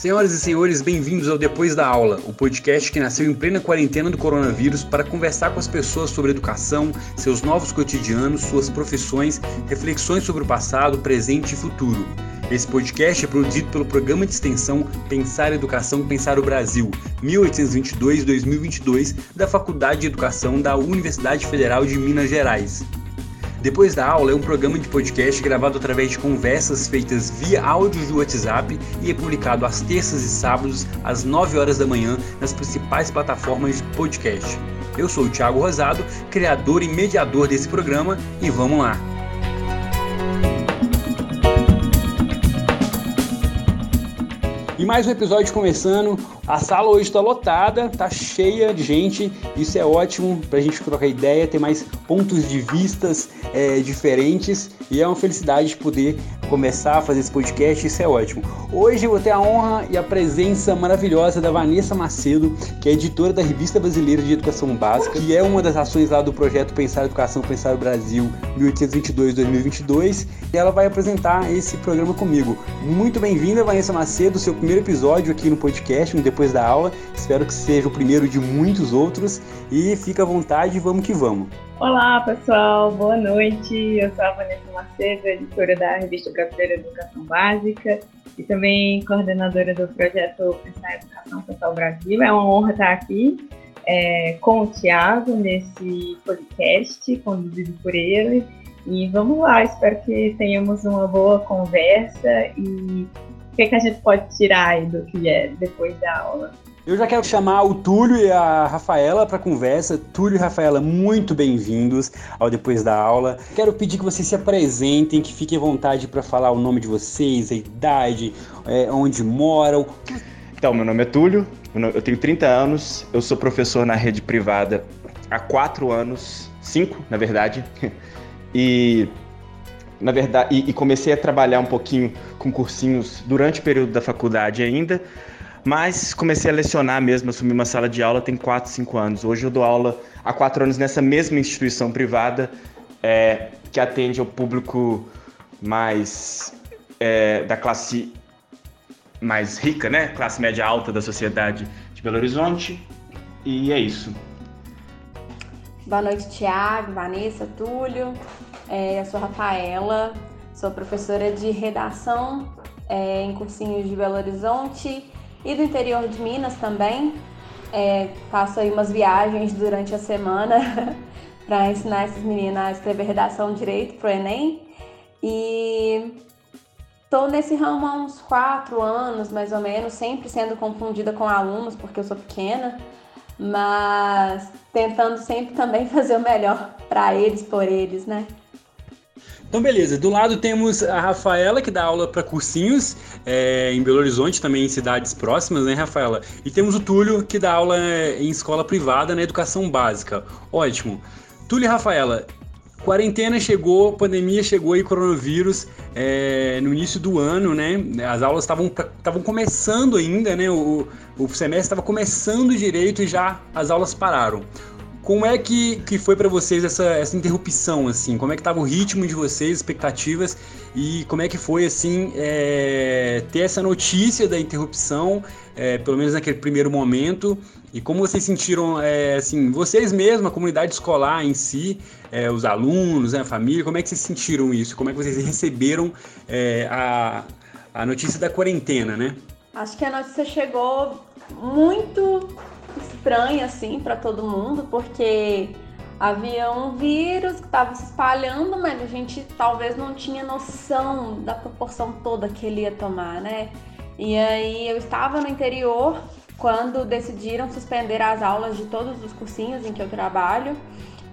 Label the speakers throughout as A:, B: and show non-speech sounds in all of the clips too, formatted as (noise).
A: Senhoras e senhores, bem-vindos ao Depois da Aula, o podcast que nasceu em plena quarentena do coronavírus para conversar com as pessoas sobre educação, seus novos cotidianos, suas profissões, reflexões sobre o passado, presente e futuro. Esse podcast é produzido pelo programa de extensão Pensar Educação, Pensar o Brasil, 1822-2022, da Faculdade de Educação da Universidade Federal de Minas Gerais. Depois da aula é um programa de podcast gravado através de conversas feitas via áudio do WhatsApp e é publicado às terças e sábados às 9 horas da manhã nas principais plataformas de podcast. Eu sou o Thiago Rosado, criador e mediador desse programa e vamos lá. E mais um episódio começando. A sala hoje está lotada, está cheia de gente. Isso é ótimo para a gente trocar ideia, ter mais pontos de vistas é, diferentes. E é uma felicidade poder começar a fazer esse podcast. Isso é ótimo. Hoje eu vou ter a honra e a presença maravilhosa da Vanessa Macedo, que é editora da Revista Brasileira de Educação Básica, que é uma das ações lá do projeto Pensar Educação, Pensar o Brasil 1822-2022. E ela vai apresentar esse programa comigo. Muito bem-vinda, Vanessa Macedo, seu primeiro episódio aqui no podcast, no Depois depois da aula. Espero que seja o primeiro de muitos outros e fica à vontade, vamos que vamos.
B: Olá, pessoal, boa noite. Eu sou a Vanessa Macedo, editora da Revista Brasileira Educação Básica e também coordenadora do projeto Pensar Educação Pessoal Brasil. É uma honra estar aqui é, com o Tiago nesse podcast, conduzido por ele. E vamos lá, espero que tenhamos uma boa conversa e que, que a gente pode tirar aí do que é depois da aula?
A: Eu já quero chamar o Túlio e a Rafaela para conversa. Túlio e Rafaela, muito bem-vindos ao Depois da Aula. Quero pedir que vocês se apresentem, que fiquem à vontade para falar o nome de vocês, a idade, é, onde moram.
C: Então, meu nome é Túlio, eu tenho 30 anos, eu sou professor na rede privada há 4 anos, 5 na verdade, (laughs) e na verdade, e, e, comecei a trabalhar um pouquinho com cursinhos durante o período da faculdade ainda, mas comecei a lecionar mesmo, assumi uma sala de aula tem 4, 5 anos. Hoje eu dou aula há 4 anos nessa mesma instituição privada é, que atende ao público mais é, da classe mais rica, né? Classe média alta da sociedade de Belo Horizonte. E é isso.
D: Boa noite, Tiago, Vanessa, Túlio. É, eu sou Rafaela, sou professora de redação é, em cursinhos de Belo Horizonte e do interior de Minas também. É, faço aí umas viagens durante a semana (laughs) para ensinar essas meninas a escrever redação direito para o Enem. E estou nesse ramo há uns quatro anos, mais ou menos, sempre sendo confundida com alunos, porque eu sou pequena, mas tentando sempre também (laughs) fazer o melhor para eles, por eles, né?
A: Então, beleza. Do lado temos a Rafaela, que dá aula para cursinhos é, em Belo Horizonte, também em cidades próximas, né, Rafaela? E temos o Túlio, que dá aula é, em escola privada na educação básica. Ótimo. Túlio e Rafaela, quarentena chegou, pandemia chegou e coronavírus é, no início do ano, né? As aulas estavam começando ainda, né? O, o semestre estava começando direito e já as aulas pararam. Como é que, que foi para vocês essa, essa interrupção, assim? Como é que estava o ritmo de vocês, expectativas? E como é que foi, assim, é, ter essa notícia da interrupção, é, pelo menos naquele primeiro momento? E como vocês sentiram, é, assim, vocês mesmos, a comunidade escolar em si, é, os alunos, né, a família, como é que vocês sentiram isso? Como é que vocês receberam é, a, a notícia da quarentena, né?
D: Acho que a notícia chegou muito estranha assim para todo mundo, porque havia um vírus que estava se espalhando, mas a gente talvez não tinha noção da proporção toda que ele ia tomar, né? E aí eu estava no interior quando decidiram suspender as aulas de todos os cursinhos em que eu trabalho.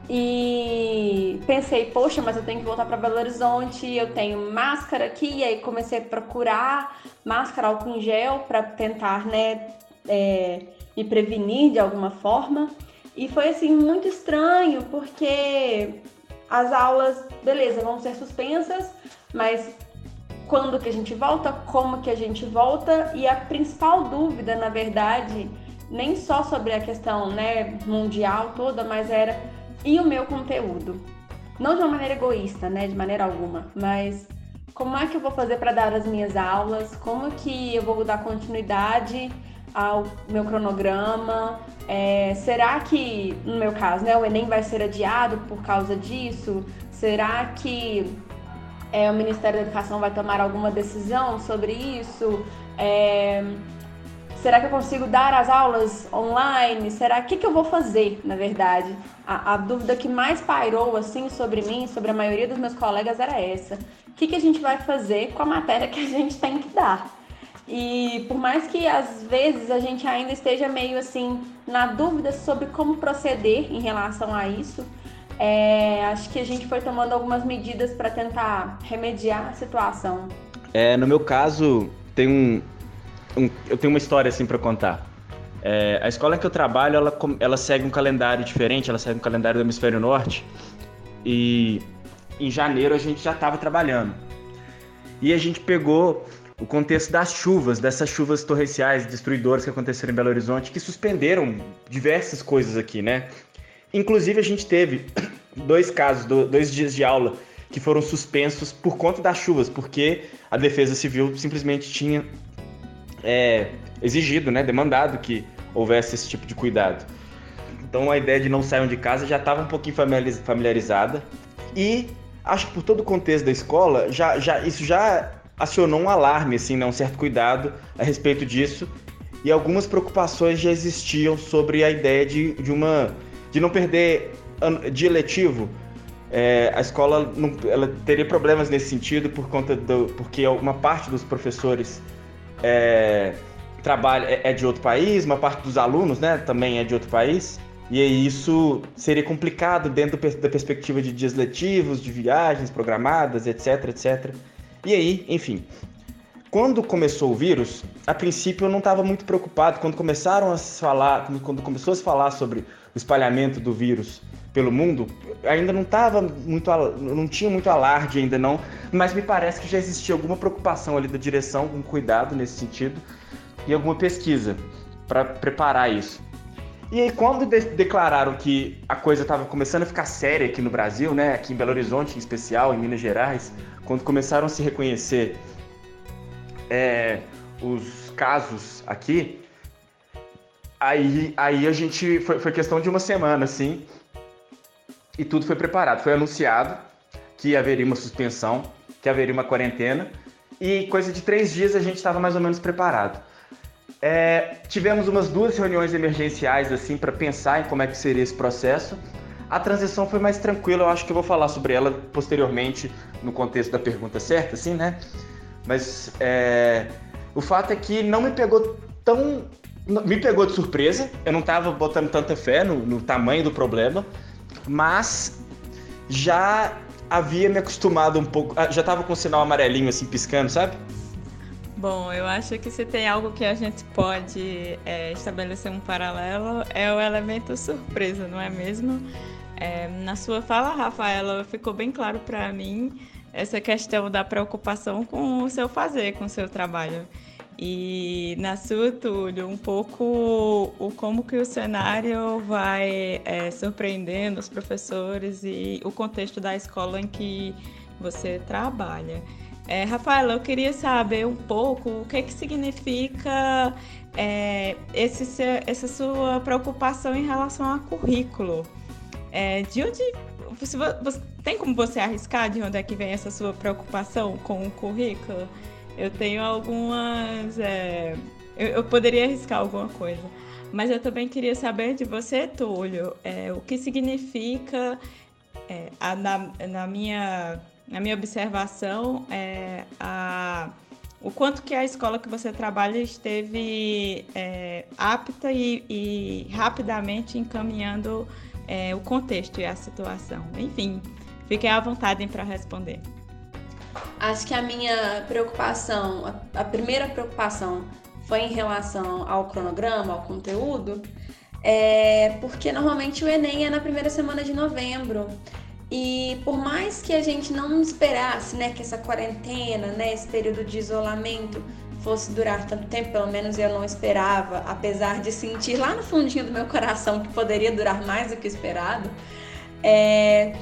D: E pensei, poxa, mas eu tenho que voltar para Belo Horizonte, eu tenho máscara aqui, e aí comecei a procurar máscara, álcool em gel para tentar, né, é, me prevenir de alguma forma. E foi assim muito estranho, porque as aulas, beleza, vão ser suspensas, mas quando que a gente volta, como que a gente volta e a principal dúvida, na verdade, nem só sobre a questão, né, mundial toda, mas era e o meu conteúdo. Não de uma maneira egoísta, né, de maneira alguma, mas como é que eu vou fazer para dar as minhas aulas, como que eu vou dar continuidade ao meu cronograma, é, será que, no meu caso, né, o Enem vai ser adiado por causa disso? Será que é, o Ministério da Educação vai tomar alguma decisão sobre isso? É, será que eu consigo dar as aulas online? Será que que eu vou fazer, na verdade? A, a, dúvida que mais pairou assim sobre mim, sobre a maioria dos meus colegas era essa: o que que a gente vai fazer com a matéria que a gente tem que dar? E por mais que às vezes a gente ainda esteja meio assim na dúvida sobre como proceder em relação a isso, é, acho que a gente foi tomando algumas medidas para tentar remediar a situação.
C: É, no meu caso, tem um, um eu tenho uma história assim para contar. É, a escola que eu trabalho, ela, ela segue um calendário diferente, ela segue um calendário do hemisfério norte. E em janeiro a gente já estava trabalhando. E a gente pegou o contexto das chuvas, dessas chuvas torrenciais destruidoras que aconteceram em Belo Horizonte, que suspenderam diversas coisas aqui, né? Inclusive, a gente teve (clears throat) dois casos, dois dias de aula que foram suspensos por conta das chuvas, porque a Defesa Civil simplesmente tinha é, exigido, né, demandado que houvesse esse tipo de cuidado. Então a ideia de não saiam de casa já estava um pouquinho familiarizada e acho que por todo o contexto da escola já, já isso já acionou um alarme, assim, né, um certo cuidado a respeito disso. E algumas preocupações já existiam sobre a ideia de, de uma de não perder de eletivo. É, a escola não, ela teria problemas nesse sentido por conta do porque uma parte dos professores é, trabalha é, é de outro país, uma parte dos alunos, né, também é de outro país. E isso seria complicado dentro da perspectiva de dias letivos, de viagens programadas, etc, etc. E aí, enfim, quando começou o vírus, a princípio eu não estava muito preocupado. Quando começaram a falar, quando começou a se falar sobre o espalhamento do vírus pelo mundo, ainda não estava muito, não tinha muito alarde ainda não, mas me parece que já existia alguma preocupação ali da direção, algum cuidado nesse sentido e alguma pesquisa para preparar isso. E aí quando de declararam que a coisa estava começando a ficar séria aqui no Brasil, né, aqui em Belo Horizonte em especial, em Minas Gerais, quando começaram a se reconhecer é, os casos aqui, aí, aí a gente. Foi, foi questão de uma semana, assim, e tudo foi preparado. Foi anunciado que haveria uma suspensão, que haveria uma quarentena, e coisa de três dias a gente estava mais ou menos preparado. É, tivemos umas duas reuniões emergenciais assim para pensar em como é que seria esse processo a transição foi mais tranquila, eu acho que eu vou falar sobre ela posteriormente no contexto da pergunta certa, assim, né? Mas é, o fato é que não me pegou tão. Me pegou de surpresa, eu não estava botando tanta fé no, no tamanho do problema, mas já havia me acostumado um pouco. Ah, já estava com o sinal amarelinho assim piscando, sabe?
E: Bom, eu acho que se tem algo que a gente pode é, estabelecer um paralelo é o elemento surpresa, não é mesmo? É, na sua fala, Rafaela, ficou bem claro para mim essa questão da preocupação com o seu fazer, com o seu trabalho. E na sua, Túlio, um pouco o como que o cenário vai é, surpreendendo os professores e o contexto da escola em que você trabalha. É, Rafaela, eu queria saber um pouco o que, que significa é, esse, essa sua preocupação em relação a currículo. É, de onde. Você, você, tem como você arriscar de onde é que vem essa sua preocupação com o currículo? Eu tenho algumas. É, eu, eu, poderia arriscar alguma coisa. Mas eu também queria saber de você, Túlio, é, o que significa, é, a, na, na, minha, na minha observação, é, a, o quanto que a escola que você trabalha esteve é, apta e, e rapidamente encaminhando é, o contexto e a situação. Enfim, fiquem à vontade para responder.
D: Acho que a minha preocupação, a, primeira preocupação foi em relação ao cronograma, ao conteúdo, é porque normalmente o Enem é na primeira semana de novembro. E por mais que a gente não esperasse, né, que essa quarentena, né, esse período de isolamento fosse durar tanto tempo, pelo menos eu não esperava, apesar de sentir lá no fundinho do meu coração que poderia durar mais do que esperado. É,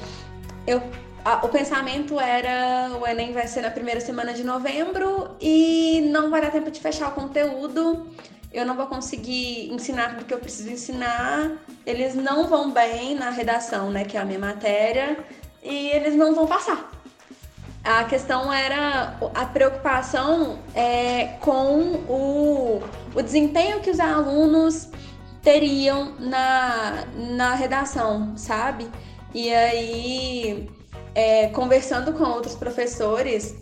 D: eu a, o pensamento era o Enem vai ser na primeira semana de novembro e não vai dar tempo de fechar o conteúdo. Eu não vou conseguir ensinar porque eu preciso ensinar. Eles não vão bem na redação, né, que é a minha matéria, e eles não vão passar. A questão era a preocupação é, com o, o desempenho que os alunos teriam na, na redação, sabe? E aí é, conversando com outros professores,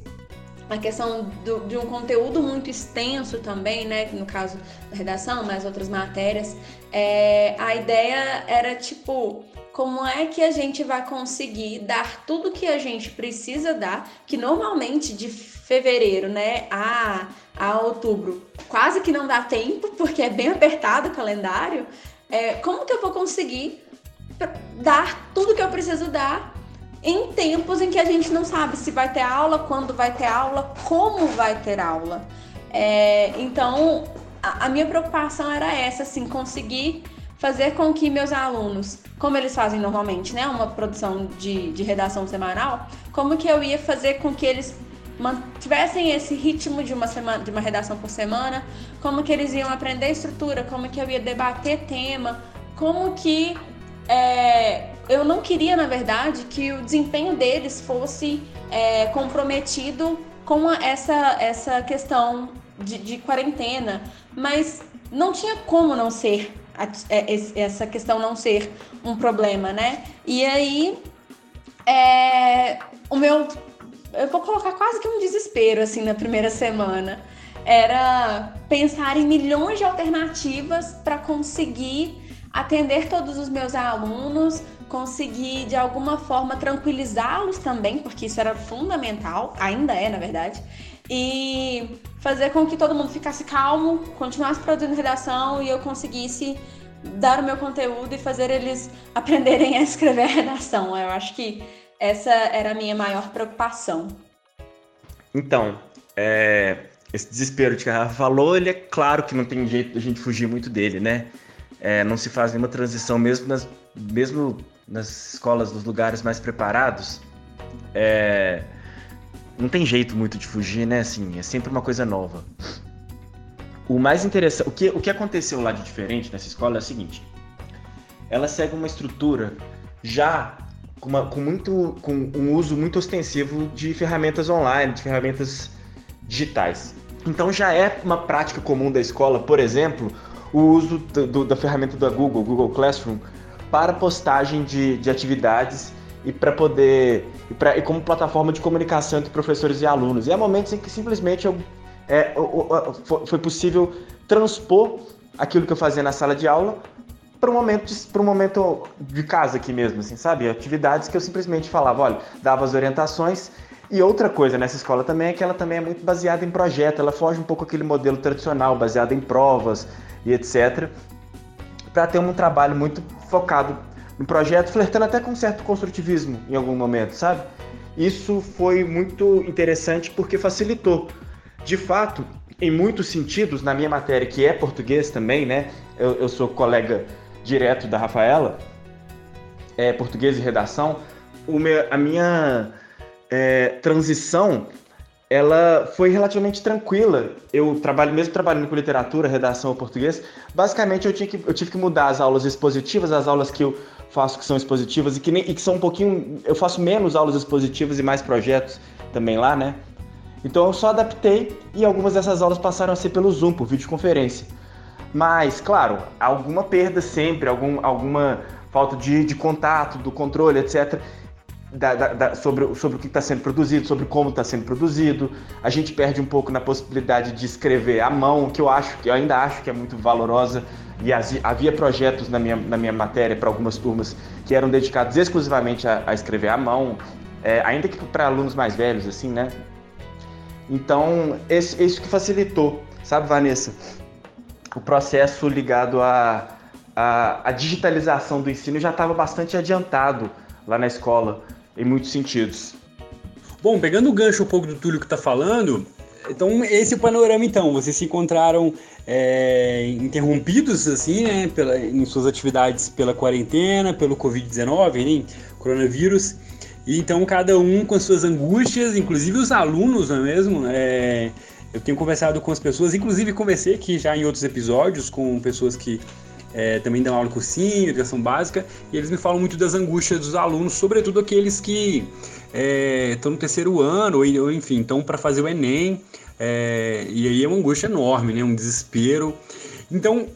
D: a questão do, de um conteúdo muito extenso também, né? No caso da redação, mas outras matérias, é, a ideia era tipo. Como é que a gente vai conseguir dar tudo que a gente precisa dar, que normalmente de fevereiro, né, a, a outubro, quase que não dá tempo, porque é bem apertado o calendário. É, como que eu vou conseguir dar tudo que eu preciso dar em tempos em que a gente não sabe se vai ter aula, quando vai ter aula, como vai ter aula. É, então, a, a, minha preocupação era essa, assim, conseguir fazer com que meus alunos, como eles fazem normalmente, né, uma produção de, de redação semanal, como que eu ia fazer com que eles mantivessem esse ritmo de uma semana, de uma redação por semana, como que eles iam aprender estrutura, como que eu ia debater tema, como que é, eu não queria, na verdade, que o desempenho deles fosse é, comprometido com a, essa, essa questão de, de, quarentena, mas não tinha como não ser essa questão não ser um problema, né? E aí, é, o meu, eu vou colocar quase que um desespero assim na primeira semana, era pensar em milhões de alternativas para conseguir atender todos os meus alunos, conseguir de alguma forma tranquilizá-los também, porque isso era fundamental, ainda é, na verdade, e fazer com que todo mundo ficasse calmo, continuasse produzindo redação e eu conseguisse dar o meu conteúdo e fazer eles (laughs) aprenderem a escrever a redação. Eu acho que essa era a minha maior preocupação.
C: Então, é, esse desespero que a Rafa falou, ele é claro que não tem jeito de a gente fugir muito dele, né? é, não se faz nenhuma transição, mesmo nas, mesmo nas escolas dos lugares mais preparados, é, não tem jeito muito de fugir, né? Assim, é sempre uma coisa nova. O mais interessante, o que, o que aconteceu lá de diferente nessa escola é o seguinte: ela segue uma estrutura já com, uma, com, muito, com um uso muito ostensivo de ferramentas online, de ferramentas digitais. Então já é uma prática comum da escola, por exemplo, o uso do, da ferramenta da Google, Google Classroom, para postagem de, de atividades e para poder e, pra, e como plataforma de comunicação entre professores e alunos. E há momentos em que simplesmente eu, é, foi possível transpor aquilo que eu fazia na sala de aula para um momento para um momento de casa aqui mesmo, assim, sabe? Atividades que eu simplesmente falava, olha, dava as orientações. E outra coisa nessa escola também é que ela também é muito baseada em projeto, ela foge um pouco aquele modelo tradicional, baseado em provas, e etc. Para ter um trabalho muito focado no projeto, flertando até com um certo construtivismo em algum momento, sabe? Isso foi muito interessante porque facilitou. De fato, em muitos sentidos, na minha matéria, que é português também, né? Eu, eu sou colega direto da Rafaela, é português e redação. Meu, a minha é, transição ela foi relativamente tranquila. Eu trabalho, mesmo trabalhando com literatura, redação ou português, basicamente eu, tinha que, eu tive que mudar as aulas expositivas, as aulas que eu faço que são expositivas e que, nem, e que são um pouquinho. Eu faço menos aulas expositivas e mais projetos também lá, né? Então eu só adaptei e algumas dessas aulas passaram a ser pelo Zoom, por videoconferência. Mas, claro, alguma perda sempre, algum, alguma falta de, de contato, do controle, etc da, da, da, sobre, sobre o que está sendo produzido, sobre como está sendo produzido. A gente perde um pouco na possibilidade de escrever à mão, que eu acho, que eu ainda acho que é muito valorosa. E havia projetos na minha, na minha matéria para algumas turmas que eram dedicados exclusivamente a, a escrever à mão, é, ainda que para alunos mais velhos, assim, né? Então, esse, isso que facilitou, sabe, Vanessa? O processo ligado à a, a, a, digitalização do ensino já estava bastante adiantado lá na escola em muitos sentidos.
A: Bom, pegando o gancho um pouco do Túlio que está falando, então esse é o panorama então, vocês se encontraram é, interrompidos assim, né, pela, em suas atividades pela quarentena, pelo Covid-19, né, coronavírus, E então cada um com suas angústias, inclusive os alunos, não é mesmo? É, eu tenho conversado com as pessoas, inclusive conversei aqui já em outros episódios com pessoas que é, também dão aula cursinho, educação básica, e eles me falam muito das angústias dos alunos, sobretudo aqueles que estão é, no terceiro ano, ou enfim, estão para fazer o Enem, é, e aí é uma angústia enorme, né, um desespero. Então,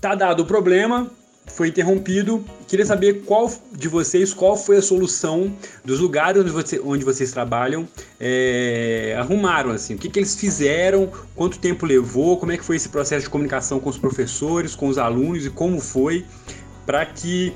A: tá dado o problema, foi interrompido. Queria saber qual de vocês, qual foi a solução dos lugares onde, você, onde vocês trabalham, é, arrumaram assim, o que, que eles fizeram, quanto tempo levou, como é que foi esse processo de comunicação com os professores, com os alunos e como foi para que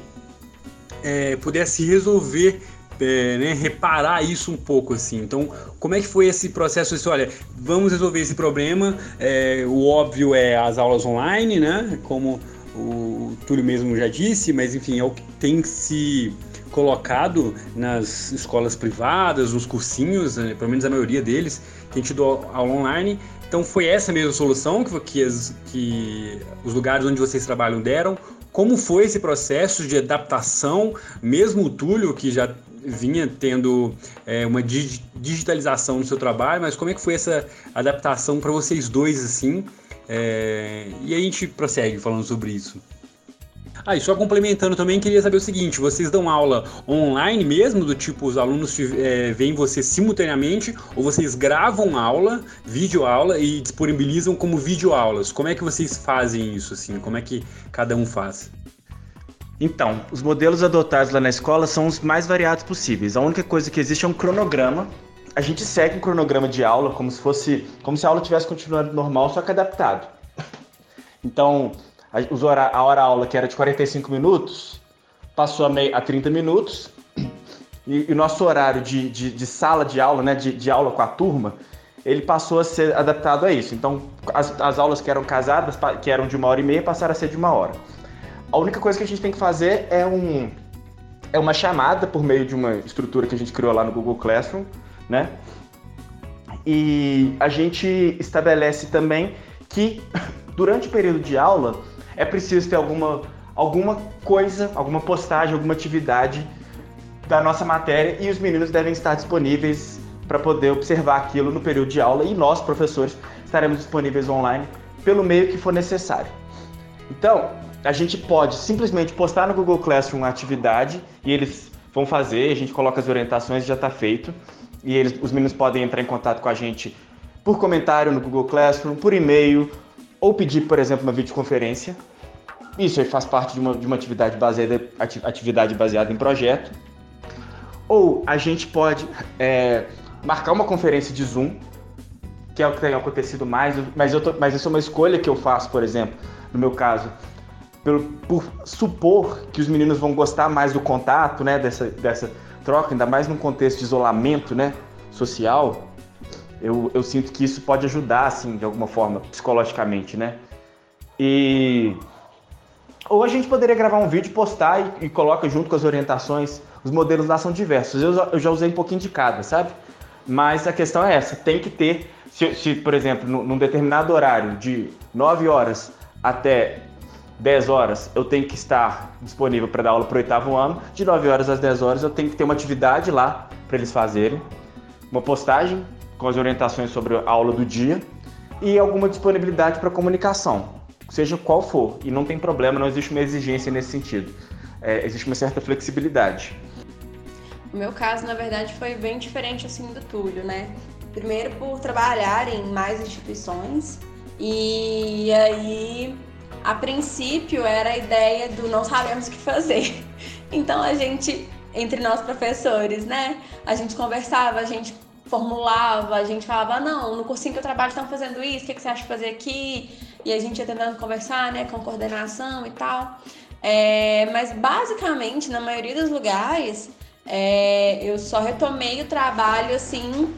A: é, pudesse resolver é, né, reparar isso um pouco assim. Então, como é que foi esse processo? Olha, vamos resolver esse problema. É, o óbvio é as aulas online, né? Como o Túlio mesmo já disse, mas enfim, é o que tem se colocado nas escolas privadas, nos cursinhos, né, pelo menos a maioria deles, tem tido aula online. Então foi essa mesma solução que, que, as, que os lugares onde vocês trabalham deram. Como foi esse processo de adaptação, mesmo o Túlio, que já vinha tendo é, uma digitalização no seu trabalho, mas como é que foi essa adaptação para vocês dois, assim? É, e a gente prossegue falando sobre isso. Ah, e só complementando também, queria saber o seguinte: vocês dão aula online mesmo, do tipo os alunos é, veem você simultaneamente, ou vocês gravam aula, vídeo aula e disponibilizam como vídeo aulas? Como é que vocês fazem isso assim? Como é que cada um faz?
C: Então, os modelos adotados lá na escola são os mais variados possíveis. A única coisa que existe é um cronograma a gente segue um cronograma de aula como se fosse, como se a aula tivesse continuado normal, só que adaptado. Então, a, a hora aula que era de 45 minutos passou a, a 30 minutos e o nosso horário de, de, de, sala de aula, né, de, de aula com a turma, ele passou a ser adaptado a isso. Então, as, as aulas que eram casadas, que eram de uma hora e meia, passaram a ser de uma hora. A única coisa que a gente tem que fazer é um é uma chamada por meio de uma estrutura que a gente criou lá no Google Classroom, né? E a gente estabelece também que (laughs) durante o período de aula é preciso ter alguma, alguma coisa, alguma postagem, alguma atividade da nossa matéria e os meninos devem estar disponíveis para poder observar aquilo no período de aula e nós, professores, estaremos disponíveis online pelo meio que for necessário. Então, a gente pode simplesmente postar no Google Classroom uma atividade e eles vão fazer, a gente coloca as orientações e já está feito e eles, os meninos podem entrar em contato com a gente por comentário no Google Classroom, por e-mail, ou pedir, por exemplo, uma videoconferência. Isso aí faz parte de uma, de uma atividade, baseada, atividade baseada em projeto. Ou a gente pode é, marcar uma conferência de Zoom, que é o que tem acontecido mais, mas, eu tô, mas isso é uma escolha que eu faço, por exemplo, no meu caso, por, por supor que os meninos vão gostar mais do contato, né, dessa, dessa troca, ainda mais num contexto de isolamento, né, social, eu, eu sinto que isso pode ajudar, assim, de alguma forma, psicologicamente, né? E ou a gente poderia gravar um vídeo, postar e, e coloca junto com as orientações. Os modelos lá são diversos. Eu, eu, já usei um pouquinho de cada, sabe? Mas a questão é essa: tem que ter, se, se por exemplo, num determinado horário, de 9 horas até 10 horas eu tenho que estar disponível para dar aula para o oitavo ano, de 9 horas às 10 horas eu tenho que ter uma atividade lá para eles fazerem, uma postagem com as orientações sobre a aula do dia e alguma disponibilidade para comunicação, seja qual for. E não tem problema, não existe uma exigência nesse sentido. É, existe uma certa flexibilidade.
D: O meu caso, na verdade, foi bem diferente assim do Túlio, né? Primeiro por trabalhar em mais instituições e aí a princípio era a ideia do não sabemos o que fazer. (laughs) Então a gente, entre nós professores, né? A gente conversava, a gente formulava, a gente falava, não, no cursinho que eu trabalho estão fazendo isso, o que, que você acha de fazer aqui? E a gente ia tentando conversar, né, com coordenação e tal. É, mas basicamente, na maioria dos lugares, é, eu só retomei o trabalho assim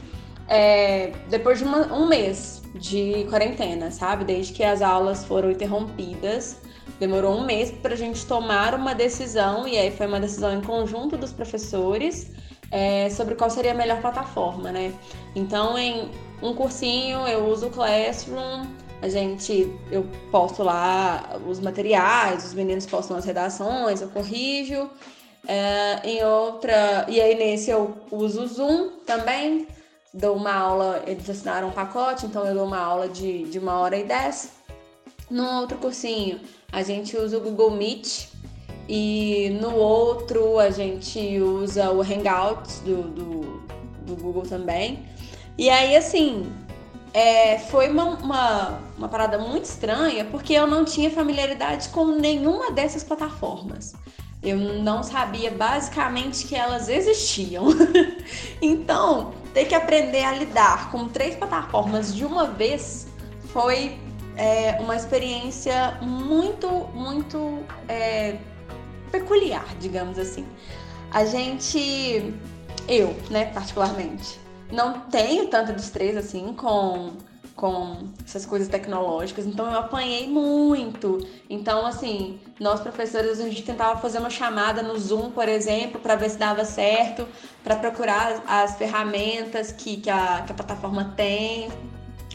D: é, depois de uma, um mês de quarentena, sabe? Desde que as aulas foram interrompidas. Demorou um mês para a gente tomar uma decisão, e aí foi uma decisão em conjunto dos professores é, sobre qual seria a melhor plataforma, né? Então, em um cursinho, eu uso o Classroom, a gente, eu posto lá os materiais, os meninos postam as redações, eu corrijo. É, em outra, e aí nesse eu uso o Zoom também, dou uma aula, eles assinaram um pacote, então eu dou uma aula de, de uma hora e dez. No outro cursinho, a gente usa o Google Meet e no outro a gente usa o Hangouts do, do, do Google também. E aí, assim, é, foi uma, uma, uma, parada muito estranha porque eu não tinha familiaridade com nenhuma dessas plataformas. Eu não sabia basicamente que elas existiam. (laughs) então, ter que aprender a lidar com três plataformas de uma vez foi é, uma experiência muito, muito é, peculiar, digamos assim. A gente, eu, né, particularmente, não tenho tanta destreza assim com com essas coisas tecnológicas, então eu apanhei muito. Então, assim, nós professores a gente tentava fazer uma chamada no Zoom, por exemplo, para ver se dava certo, para procurar as ferramentas que, que, a, que a plataforma tem.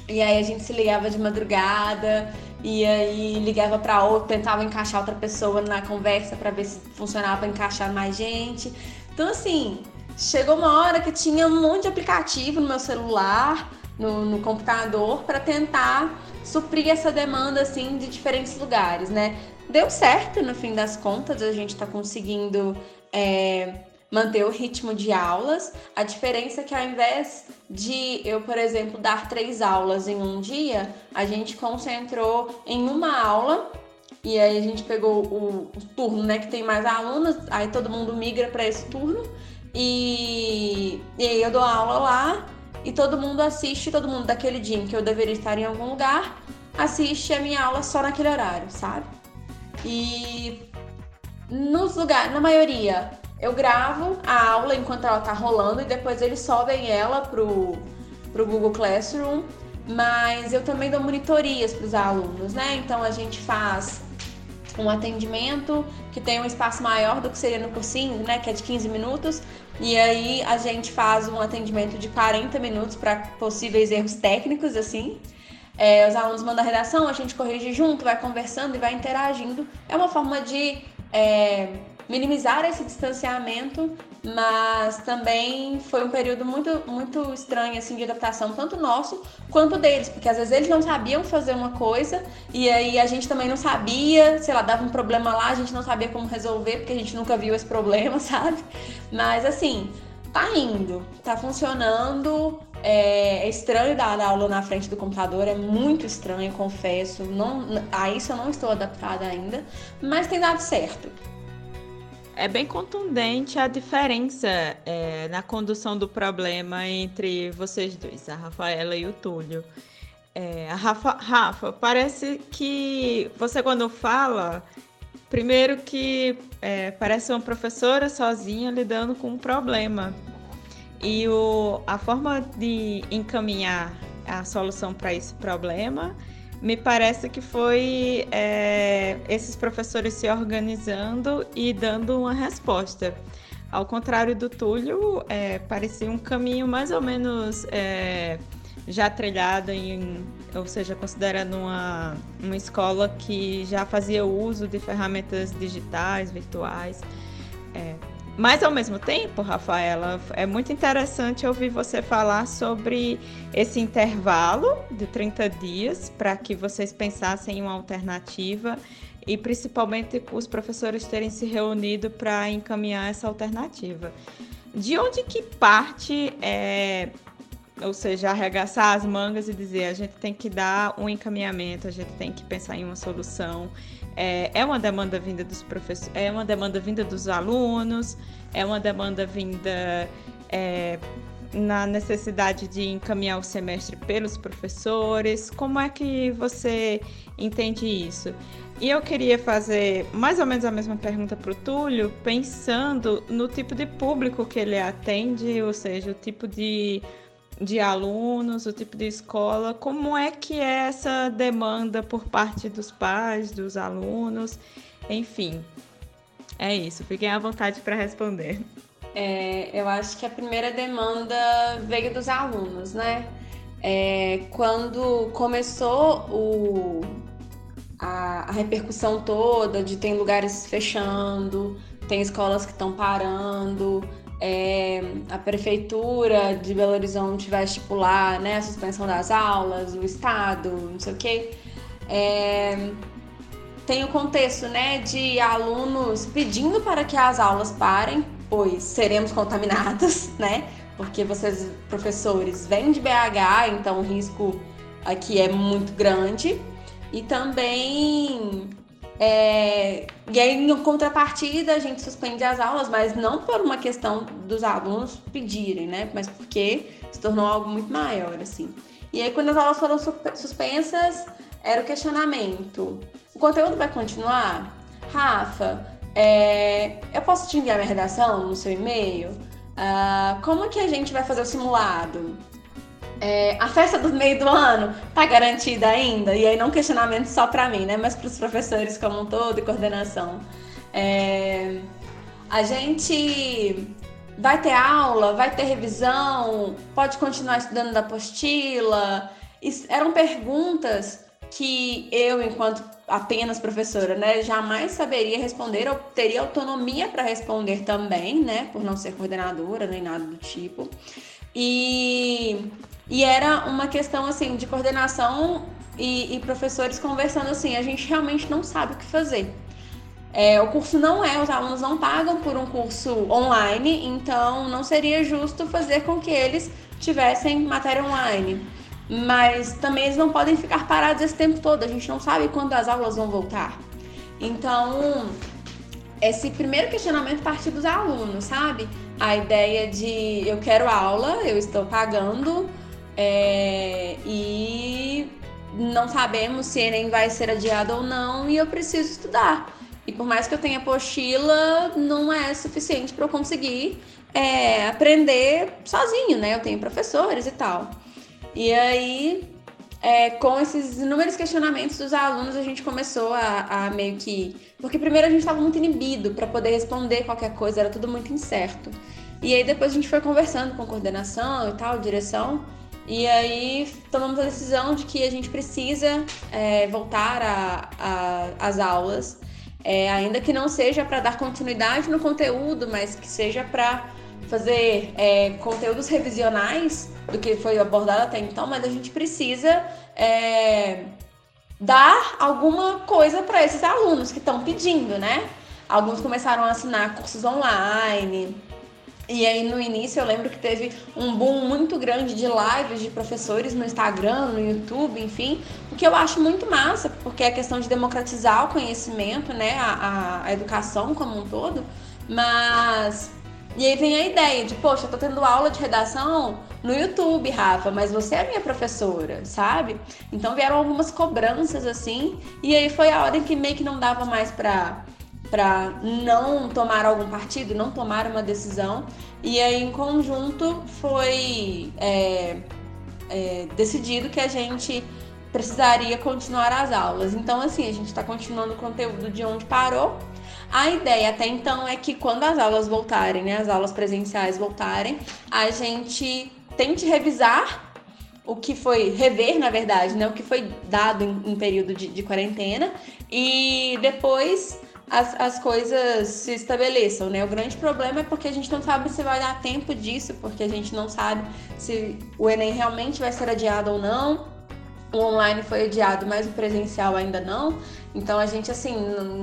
D: E aí a gente se ligava de madrugada e aí ligava para outro, tentava encaixar outra pessoa na conversa para ver se funcionava para encaixar mais gente. Então, assim, chegou uma hora que tinha um monte de aplicativo no meu celular no, no computador para tentar suprir essa demanda assim de diferentes lugares, né? Deu certo no fim das contas, a gente está conseguindo é, manter o ritmo de aulas. A diferença é que ao invés de eu, por exemplo, dar três aulas em um dia, a gente concentrou em uma aula e aí a gente pegou o, o turno, né, que tem mais alunos, aí todo mundo migra para esse turno e, e aí eu dou aula lá e todo mundo assiste, todo mundo daquele dia em que eu deveria estar em algum lugar, assiste a minha aula só naquele horário, sabe? E nos lugares, na maioria, eu gravo a aula enquanto ela tá rolando e depois eles sobem ela pro, pro Google Classroom, mas eu também dou monitorias para os alunos, né? Então a gente faz um atendimento que tem um espaço maior do que seria no cursinho, né, que é de 15 minutos, e aí a gente faz um atendimento de 40 minutos para possíveis erros técnicos, assim. É, os alunos mandam a redação, a gente corrige junto, vai conversando e vai interagindo. É uma forma de é, minimizar esse distanciamento, mas também foi um período muito, muito estranho assim de adaptação, tanto nosso quanto deles, porque às vezes eles não sabiam fazer uma coisa e aí a gente também não sabia, sei lá, dava um problema lá, a gente não sabia como resolver, porque a gente nunca viu esse problema, (laughs) sabe? Mas assim, tá indo, tá funcionando. É, é estranho dar aula na frente do computador, é muito estranho, confesso. Não, a isso eu não estou adaptada ainda, mas tem dado certo
E: é bem contundente a diferença é, na condução do problema entre vocês dois, a Rafaela e o Túlio. É, a Rafa, Rafa, parece que você quando fala, primeiro que é, parece uma professora sozinha lidando com um problema. E o, a forma de encaminhar a solução para esse problema me parece que foi é, esses professores se organizando e dando uma resposta. Ao contrário do Túlio, é, parecia um caminho mais ou menos é, já trilhado, em, ou seja, considerando uma, uma escola que já fazia uso de ferramentas digitais, virtuais. É, mas ao mesmo tempo, Rafaela, é muito interessante ouvir você falar sobre esse intervalo de 30 dias para que vocês pensassem em uma alternativa e principalmente os professores terem se reunido para encaminhar essa alternativa. De onde que parte é, ou seja, arregaçar as mangas e dizer a gente tem que dar um encaminhamento, a gente tem que pensar em uma solução, é, é uma demanda vinda dos professores, é uma demanda vinda dos alunos, é uma demanda vinda é, na necessidade de encaminhar o semestre pelos professores. Como é que você entende isso? E eu queria fazer mais ou menos a mesma pergunta para o Túlio, pensando no tipo de público que ele atende, ou seja, o tipo de de alunos, o tipo de escola, como é que é essa demanda por parte dos pais, dos alunos, enfim. É isso, fiquem à vontade para responder.
D: É, eu acho que a primeira demanda veio dos alunos, né? É, quando começou o, a, a, repercussão toda de tem lugares fechando, tem escolas que estão parando, é, a prefeitura de Belo Horizonte vai estipular né, a suspensão das aulas, o estado, não sei o quê. É, tem o contexto né, de alunos pedindo para que as aulas parem, pois seremos contaminados, (laughs) né? Porque vocês, professores, vêm de BH, então o risco aqui é muito grande. E também é, e aí, em contrapartida, a gente suspende as aulas, mas não por uma questão dos alunos pedirem, né? Mas porque se tornou algo muito maior, assim. E aí, quando as aulas foram suspensas, era o questionamento. O conteúdo vai continuar? Rafa, é, eu posso te enviar minha redação no seu e-mail? Uh, como que a gente vai fazer o simulado? É, a festa do meio do ano tá garantida ainda? E aí não questionamento só para mim, né? Mas para os professores como um todo e coordenação. É, a gente vai ter aula, vai ter revisão, pode continuar estudando da apostila. Eram perguntas que eu, enquanto apenas professora, né, jamais saberia responder ou teria autonomia para responder também, né, por não ser coordenadora nem nada do tipo. E e era uma questão assim de coordenação e, e professores conversando assim, a gente realmente não sabe o que fazer. É, o curso não é, os alunos não pagam por um curso online, então não seria justo fazer com que eles tivessem matéria online. Mas também eles não podem ficar parados esse tempo todo, a gente não sabe quando as aulas vão voltar. Então, esse primeiro questionamento parte dos alunos, sabe? A ideia de eu quero aula, eu estou pagando, é, e não sabemos se Enem vai ser adiado ou não e eu preciso estudar. E por mais que eu tenha apostila, não é suficiente para eu conseguir é, aprender sozinho, né? Eu tenho professores e tal. E aí, é, com esses inúmeros questionamentos dos alunos, a gente começou a, a meio que. Porque primeiro a gente estava muito inibido para poder responder qualquer coisa, era tudo muito incerto. E aí depois a gente foi conversando com coordenação e tal, direção. E aí tomamos a decisão de que a gente precisa é, voltar às aulas, é, ainda que não seja para dar continuidade no conteúdo, mas que seja para fazer é, conteúdos revisionais do que foi abordado até então, mas a gente precisa é, dar alguma coisa para esses alunos que estão pedindo, né? Alguns começaram a assinar cursos online, e aí no início eu lembro que teve um boom muito grande de lives de professores no Instagram, no YouTube, enfim, o que eu acho muito massa, porque é questão de democratizar o conhecimento, né, a, a educação como um todo, mas e aí vem a ideia de, poxa, eu tô tendo aula de redação no YouTube, Rafa, mas você é minha professora, sabe? Então vieram algumas cobranças assim, e aí foi a hora em que meio que não dava mais pra para não tomar algum partido, não tomar uma decisão. E aí, em conjunto, foi é, é, decidido que a gente precisaria continuar as aulas. Então, assim, a gente está continuando o conteúdo de onde parou. A ideia até então é que quando as aulas voltarem, né, as aulas presenciais voltarem, a gente tente revisar o que foi rever, na verdade, né, o que foi dado em, em período de, de quarentena e depois as, as coisas se estabeleçam, né? O grande problema é porque a gente não sabe se vai dar tempo disso, porque a gente não sabe se o Enem realmente vai ser adiado ou não. O online foi adiado, mas o presencial ainda não. Então a gente, assim,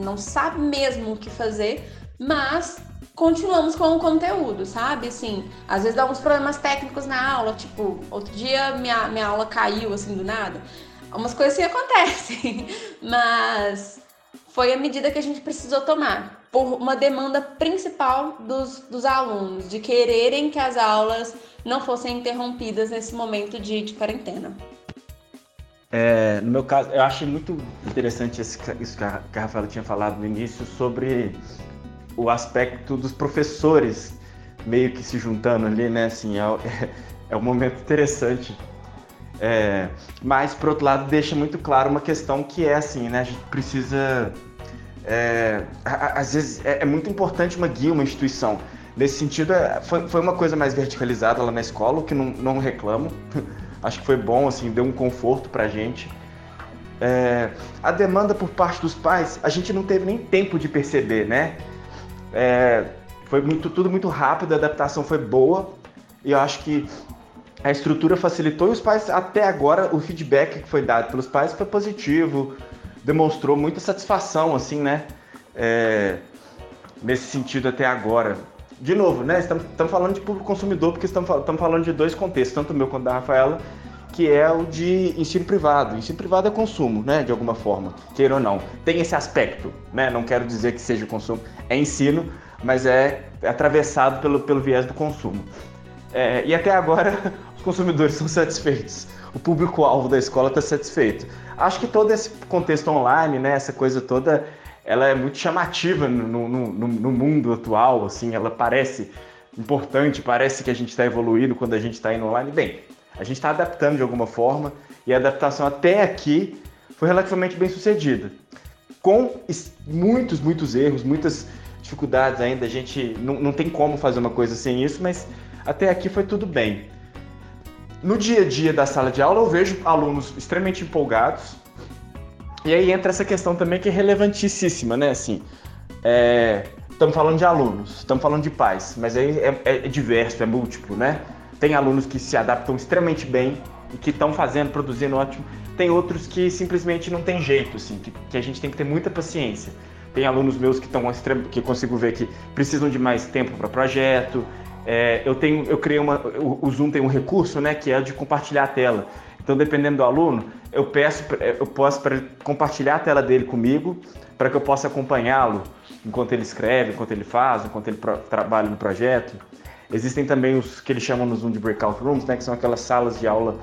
D: não sabe mesmo o que fazer, mas continuamos com o conteúdo, sabe? Assim, às vezes dá uns problemas técnicos na aula, tipo, outro dia minha, minha aula caiu, assim, do nada. Umas coisas assim acontecem, (laughs) mas foi a medida que a gente precisou tomar, por uma demanda principal dos, dos alunos, de quererem que as aulas não fossem interrompidas nesse momento de, de quarentena.
C: É, no meu caso, eu achei muito interessante isso que a, que a Rafaela tinha falado no início sobre o aspecto dos professores meio que se juntando ali, né? Assim, é, (laughs) é um momento interessante. É, mas, por outro lado, deixa muito claro uma questão que é assim, né? A gente precisa. É, às vezes é, é, muito importante uma guia, uma instituição. Nesse sentido, é, foi, foi uma coisa mais verticalizada lá na escola, o que não, não reclamo. (laughs) Acho que foi bom, assim, deu um conforto pra gente. É, a demanda por parte dos pais, a gente não teve nem tempo de perceber, né? É, foi muito, tudo muito rápido, a adaptação foi boa. E eu acho que a estrutura facilitou e os pais, até agora, o feedback que foi dado pelos pais foi positivo, demonstrou muita satisfação, assim, né? É, nesse sentido até agora. De novo, né? Estamos, estamos falando de público consumidor, porque estamos, estamos falando de dois contextos, tanto o meu quanto da Rafaela, que é o de ensino privado. Ensino privado é consumo, né? De alguma forma, queira ou não. Tem esse aspecto, né? Não quero dizer que seja consumo, é ensino, mas é atravessado pelo, pelo viés do consumo. É, e até agora (laughs) consumidores são satisfeitos. O público-alvo da escola está satisfeito. Acho que todo esse contexto online, né, essa coisa toda, ela é muito chamativa no, no, no, no mundo atual, assim, ela parece importante, parece que a gente está evoluindo quando a gente está indo online. Bem, a gente está adaptando de alguma forma e a adaptação até aqui foi relativamente bem sucedida. Com muitos, muitos erros, muitas dificuldades ainda, a gente não, não tem como fazer uma coisa sem isso, mas até aqui foi tudo bem. No dia a dia da sala de aula, eu vejo alunos extremamente empolgados. E aí entra essa questão também que é relevantíssima, né? Assim, estamos é, falando de alunos, estamos falando de pais, mas aí é, é, é, diverso, é múltiplo, né? Tem alunos que se adaptam extremamente bem e que estão fazendo, produzindo ótimo. Tem outros que simplesmente não tem jeito, assim, que, que a gente tem que ter muita paciência. Tem alunos meus que estão que consigo ver que precisam de mais tempo para projeto, é, eu tenho, eu criei uma, o, Zoom tem um recurso, né, que é de compartilhar a tela. Então, dependendo do aluno, eu peço, eu posso para compartilhar a tela dele comigo, para que eu possa acompanhá-lo enquanto ele escreve, enquanto ele faz, enquanto ele pro, trabalha no projeto. Existem também os que eles chamam no Zoom de breakout rooms, né, que são aquelas salas de aula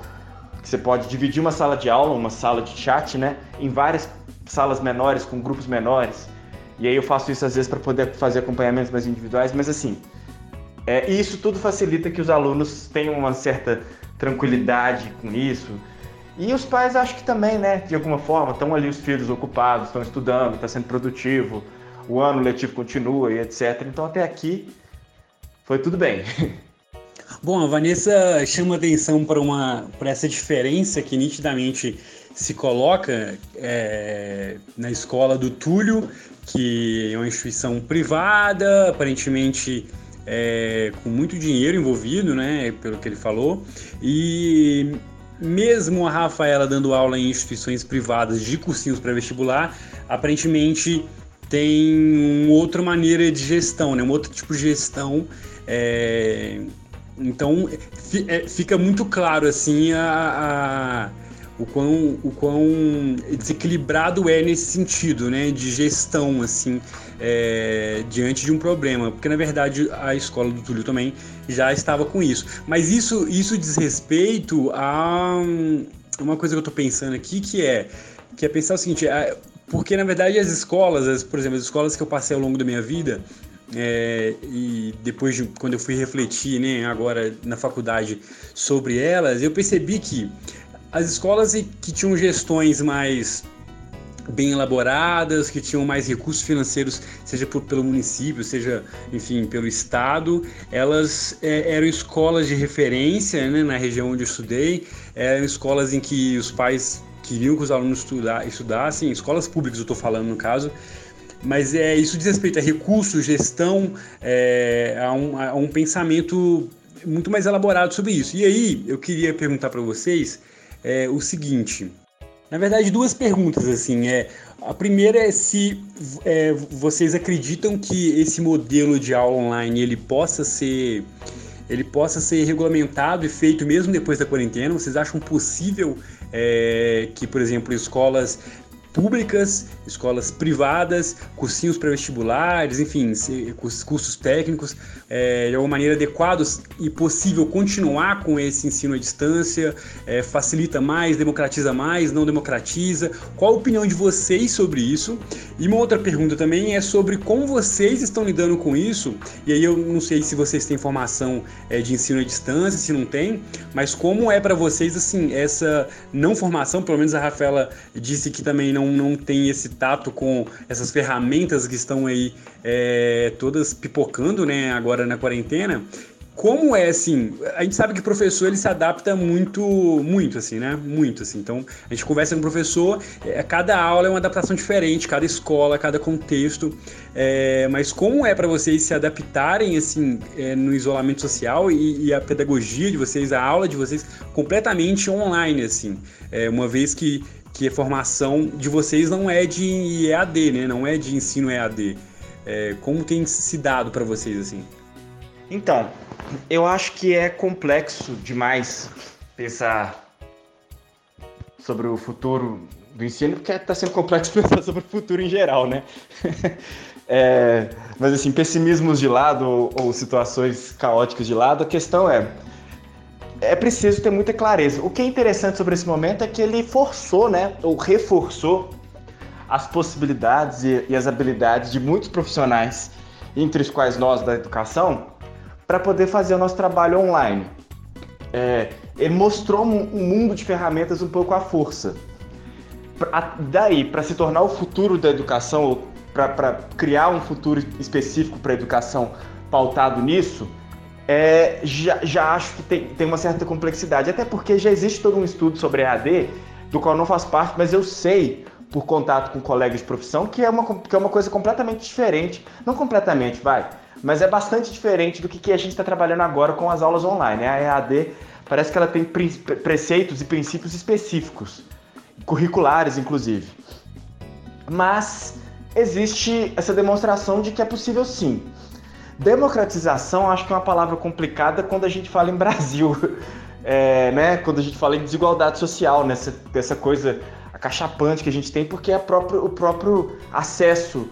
C: que você pode dividir uma sala de aula, uma sala de chat, né, em várias salas menores com grupos menores. E aí eu faço isso às vezes para poder fazer acompanhamentos mais individuais, mas assim, é, e isso tudo facilita que os alunos tenham uma certa tranquilidade com isso. E os pais acho que também, né, de alguma forma, estão ali os filhos ocupados, estão estudando, está sendo produtivo, o ano letivo continua e etc. Então até aqui foi tudo bem. (laughs)
A: Bom, a Vanessa chama atenção para uma para essa diferença que nitidamente se coloca é, na escola do Túlio, que é uma instituição privada, aparentemente é, com muito dinheiro envolvido, né, pelo que ele falou, e mesmo a Rafaela dando aula em instituições privadas de cursinhos para vestibular, aparentemente tem uma outra maneira de gestão, né, um outro tipo de gestão. É, então é, fica muito claro assim a o quão, o quão desequilibrado é nesse sentido, né, de gestão, assim, é, diante de um problema, porque na verdade a escola do Túlio também já estava com isso. Mas isso, isso diz respeito a uma coisa que eu estou pensando aqui, que é, que é pensar o seguinte, é, porque na verdade as escolas, as, por exemplo, as escolas que eu passei ao longo da minha vida, é, e depois de quando eu fui refletir, né, agora na faculdade sobre elas, eu percebi que as escolas que tinham gestões mais bem elaboradas, que tinham mais recursos financeiros, seja por, pelo município, seja, enfim, pelo estado, elas é, eram escolas de referência né, na região onde eu estudei, eram escolas em que os pais queriam que os alunos estudar, estudassem, escolas públicas eu estou falando no caso, mas é isso diz respeito a recursos, gestão, é, a, um, a um pensamento muito mais elaborado sobre isso. E aí eu queria perguntar para vocês é, o seguinte. Na verdade, duas perguntas assim. É, a primeira é se é, vocês acreditam que esse modelo de aula online ele possa ser ele possa ser regulamentado e feito mesmo depois da quarentena. Vocês acham possível é, que, por exemplo, escolas públicas, escolas privadas, cursinhos pré-vestibulares, enfim, cursos técnicos, é, de alguma maneira adequados e possível continuar com esse ensino à distância, é, facilita mais, democratiza mais, não democratiza? Qual a opinião de vocês sobre isso? E uma outra pergunta também é sobre como vocês estão lidando com isso, e aí eu não sei se vocês têm formação é, de ensino à distância, se não tem, mas como é para vocês, assim, essa não formação, pelo menos a Rafaela disse que também não não, não tem esse tato com essas ferramentas que estão aí é, todas pipocando, né, agora na quarentena. como é assim, a gente sabe que o professor ele se adapta muito, muito assim, né? Muito assim. Então, a gente conversa com o professor, é, cada aula é uma adaptação diferente, cada escola, cada contexto. É, mas como é para vocês se adaptarem assim é, no isolamento social e, e, a pedagogia de vocês, a aula de vocês completamente online assim, é, uma vez que que a formação de vocês não é de EAD, né? Não é de ensino EAD. É, como tem se dado para vocês assim?
C: Então, eu acho que é complexo demais pensar sobre o futuro do ensino, porque está sendo complexo (laughs) pensar sobre o futuro em geral, né? (laughs) é, mas assim, pessimismos de lado ou, ou situações caóticas de lado, a questão é é preciso ter muita clareza. O que é interessante sobre esse momento é que ele forçou, né, ou reforçou as possibilidades e, e as habilidades de muitos profissionais, entre os quais nós da educação, para poder fazer o nosso trabalho online. É, ele mostrou um, mundo de ferramentas um pouco à força. Pra, daí, para se tornar o futuro da educação, para criar um futuro específico para a educação pautado nisso, é, já, já acho que tem, tem uma certa complexidade. Até porque já existe todo um estudo sobre EAD, do qual não faço parte, mas eu sei, por contato com colegas de profissão, que é uma, que é uma coisa completamente diferente. Não completamente, vai mas é bastante diferente do que, que a gente está trabalhando agora com as aulas online. A EAD parece que ela tem preceitos e princípios específicos, curriculares inclusive. Mas existe essa demonstração de que é possível sim. Democratização acho que é uma palavra complicada quando a gente fala em Brasil, (laughs) é, né? quando a gente fala em desigualdade social, nessa essa coisa acachapante que a gente tem, porque é próprio, o próprio acesso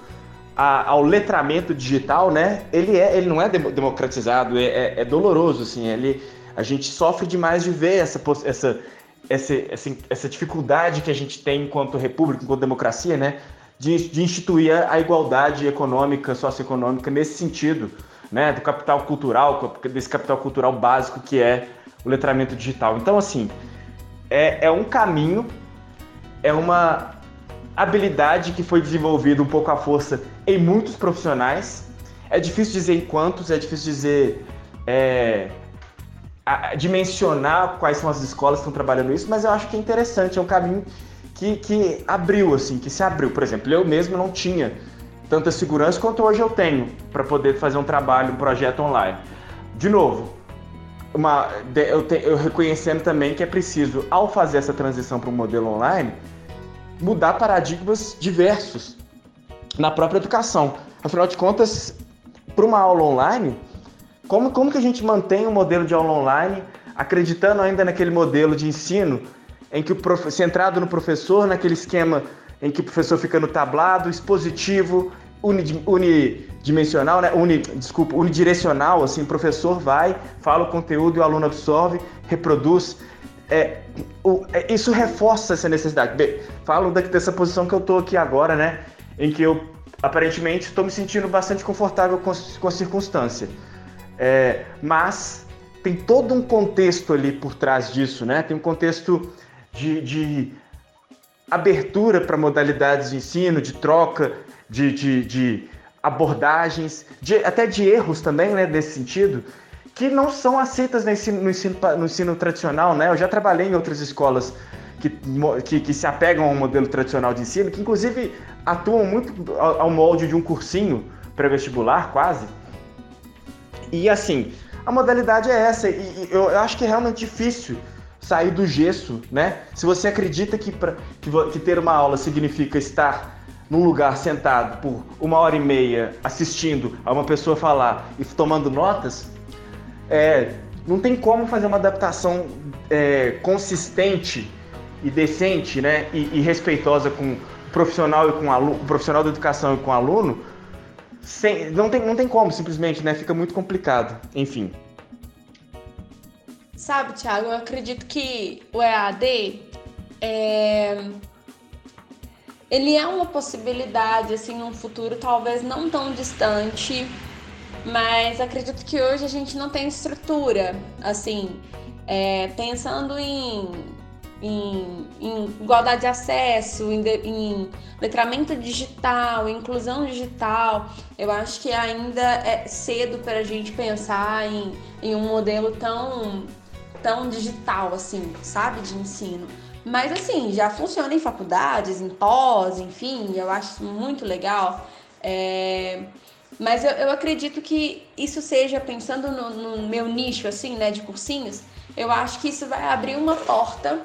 C: a, ao letramento digital, né? Ele, é, ele não é democratizado, é, é, é, doloroso, assim. Ele, a gente sofre demais de ver essa, essa, essa, essa, essa dificuldade que a gente tem enquanto república, enquanto democracia, né? De, de instituir a igualdade econômica, socioeconômica nesse sentido, né? Do capital cultural, desse capital cultural básico que é o letramento digital. Então, assim, é, é um caminho, é uma habilidade que foi desenvolvida um pouco à força em muitos profissionais. É difícil dizer em quantos, é difícil dizer é, a, dimensionar quais são as escolas que estão trabalhando isso, mas eu acho que é interessante, é um caminho que, que abriu, assim, que se abriu. Por exemplo, eu mesmo não tinha tanta segurança quanto hoje eu tenho para poder fazer um trabalho, um projeto online. De novo, uma, eu, te, eu reconhecendo também que é preciso, ao fazer essa transição para um modelo online, mudar paradigmas diversos na própria educação. Afinal de contas, para uma aula online, como, como que a gente mantém um modelo de aula online acreditando ainda naquele modelo de ensino em que o prof... centrado no professor, naquele esquema em que o professor fica no tablado, expositivo, unidimensional, né? Uni, desculpa, unidirecional, assim, o professor vai, fala o conteúdo e o aluno absorve, reproduz. É, o, é, isso reforça essa necessidade. Bem, falo dessa posição que eu estou aqui agora, né? Em que eu aparentemente estou me sentindo bastante confortável com, com a circunstância. É, mas tem todo um contexto ali por trás disso, né? Tem um contexto de, de abertura para modalidades de ensino, de troca, de, de, de abordagens, de, até de erros também, né? Nesse sentido que não são aceitas no ensino, no ensino, no ensino tradicional, né? Eu já trabalhei em outras escolas que, que, que, se apegam ao modelo tradicional de ensino, que inclusive atuam muito ao, molde de um cursinho pré-vestibular, quase. E assim, a modalidade é essa, e, e eu, eu, acho que é realmente difícil sair do gesso, né? Se você acredita que, pra, que, que ter uma aula significa estar num lugar sentado por uma hora e meia assistindo a uma pessoa falar e tomando notas, é, não tem como fazer uma adaptação é, consistente e decente, né, e, e, respeitosa com profissional e com aluno, profissional da educação e com o aluno, sem, não, tem, não tem como, simplesmente, né, fica muito complicado. Enfim.
D: Sabe, Thiago, eu acredito que o EAD é, ele é uma possibilidade, assim, num futuro talvez não tão distante, mas acredito que hoje a gente não tem estrutura, assim, é, pensando em em, em igualdade de acesso, em, de, em, letramento digital, inclusão digital. Eu acho que ainda é cedo para a gente pensar em, em um modelo tão, tão digital, assim, sabe, de ensino. Mas assim, já funciona em faculdades, em pós, enfim, eu acho muito legal. É... Mas eu, eu acredito que isso seja, pensando no, no meu nicho, assim, né, de cursinhos, eu acho que isso vai abrir uma porta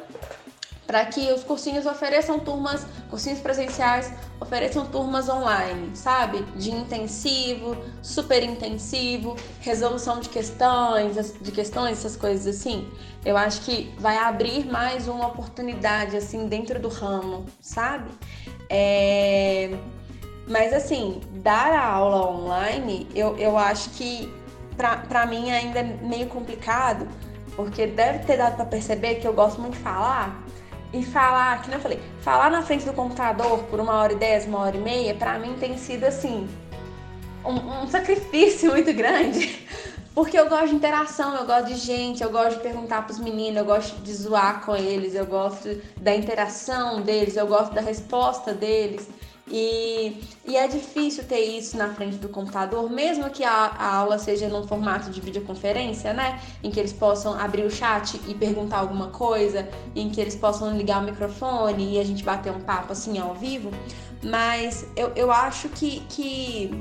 D: para que os cursinhos ofereçam turmas, cursinhos presenciais ofereçam turmas online, sabe? De intensivo, super intensivo, resolução de questões, de questões, essas coisas assim. Eu acho que vai abrir mais uma oportunidade assim dentro do ramo, sabe? É... Mas assim, dar a aula online, eu, eu acho que para mim ainda é meio complicado, porque deve ter dado para perceber que eu gosto muito de falar. E falar, que não falei, falar na frente do computador por uma hora e dez, uma hora e meia, para mim tem sido assim, um, um sacrifício (laughs) muito grande. Porque eu gosto de interação, eu gosto de gente, eu gosto de perguntar pros meninos, eu gosto de zoar com eles, eu gosto da interação deles, eu gosto da resposta deles. E, e é difícil ter isso na frente do computador, mesmo que a, a, aula seja num formato de videoconferência, né? Em que eles possam abrir o chat e perguntar alguma coisa, em que eles possam ligar o microfone e a gente bater um papo assim ao vivo. Mas eu, eu acho que, que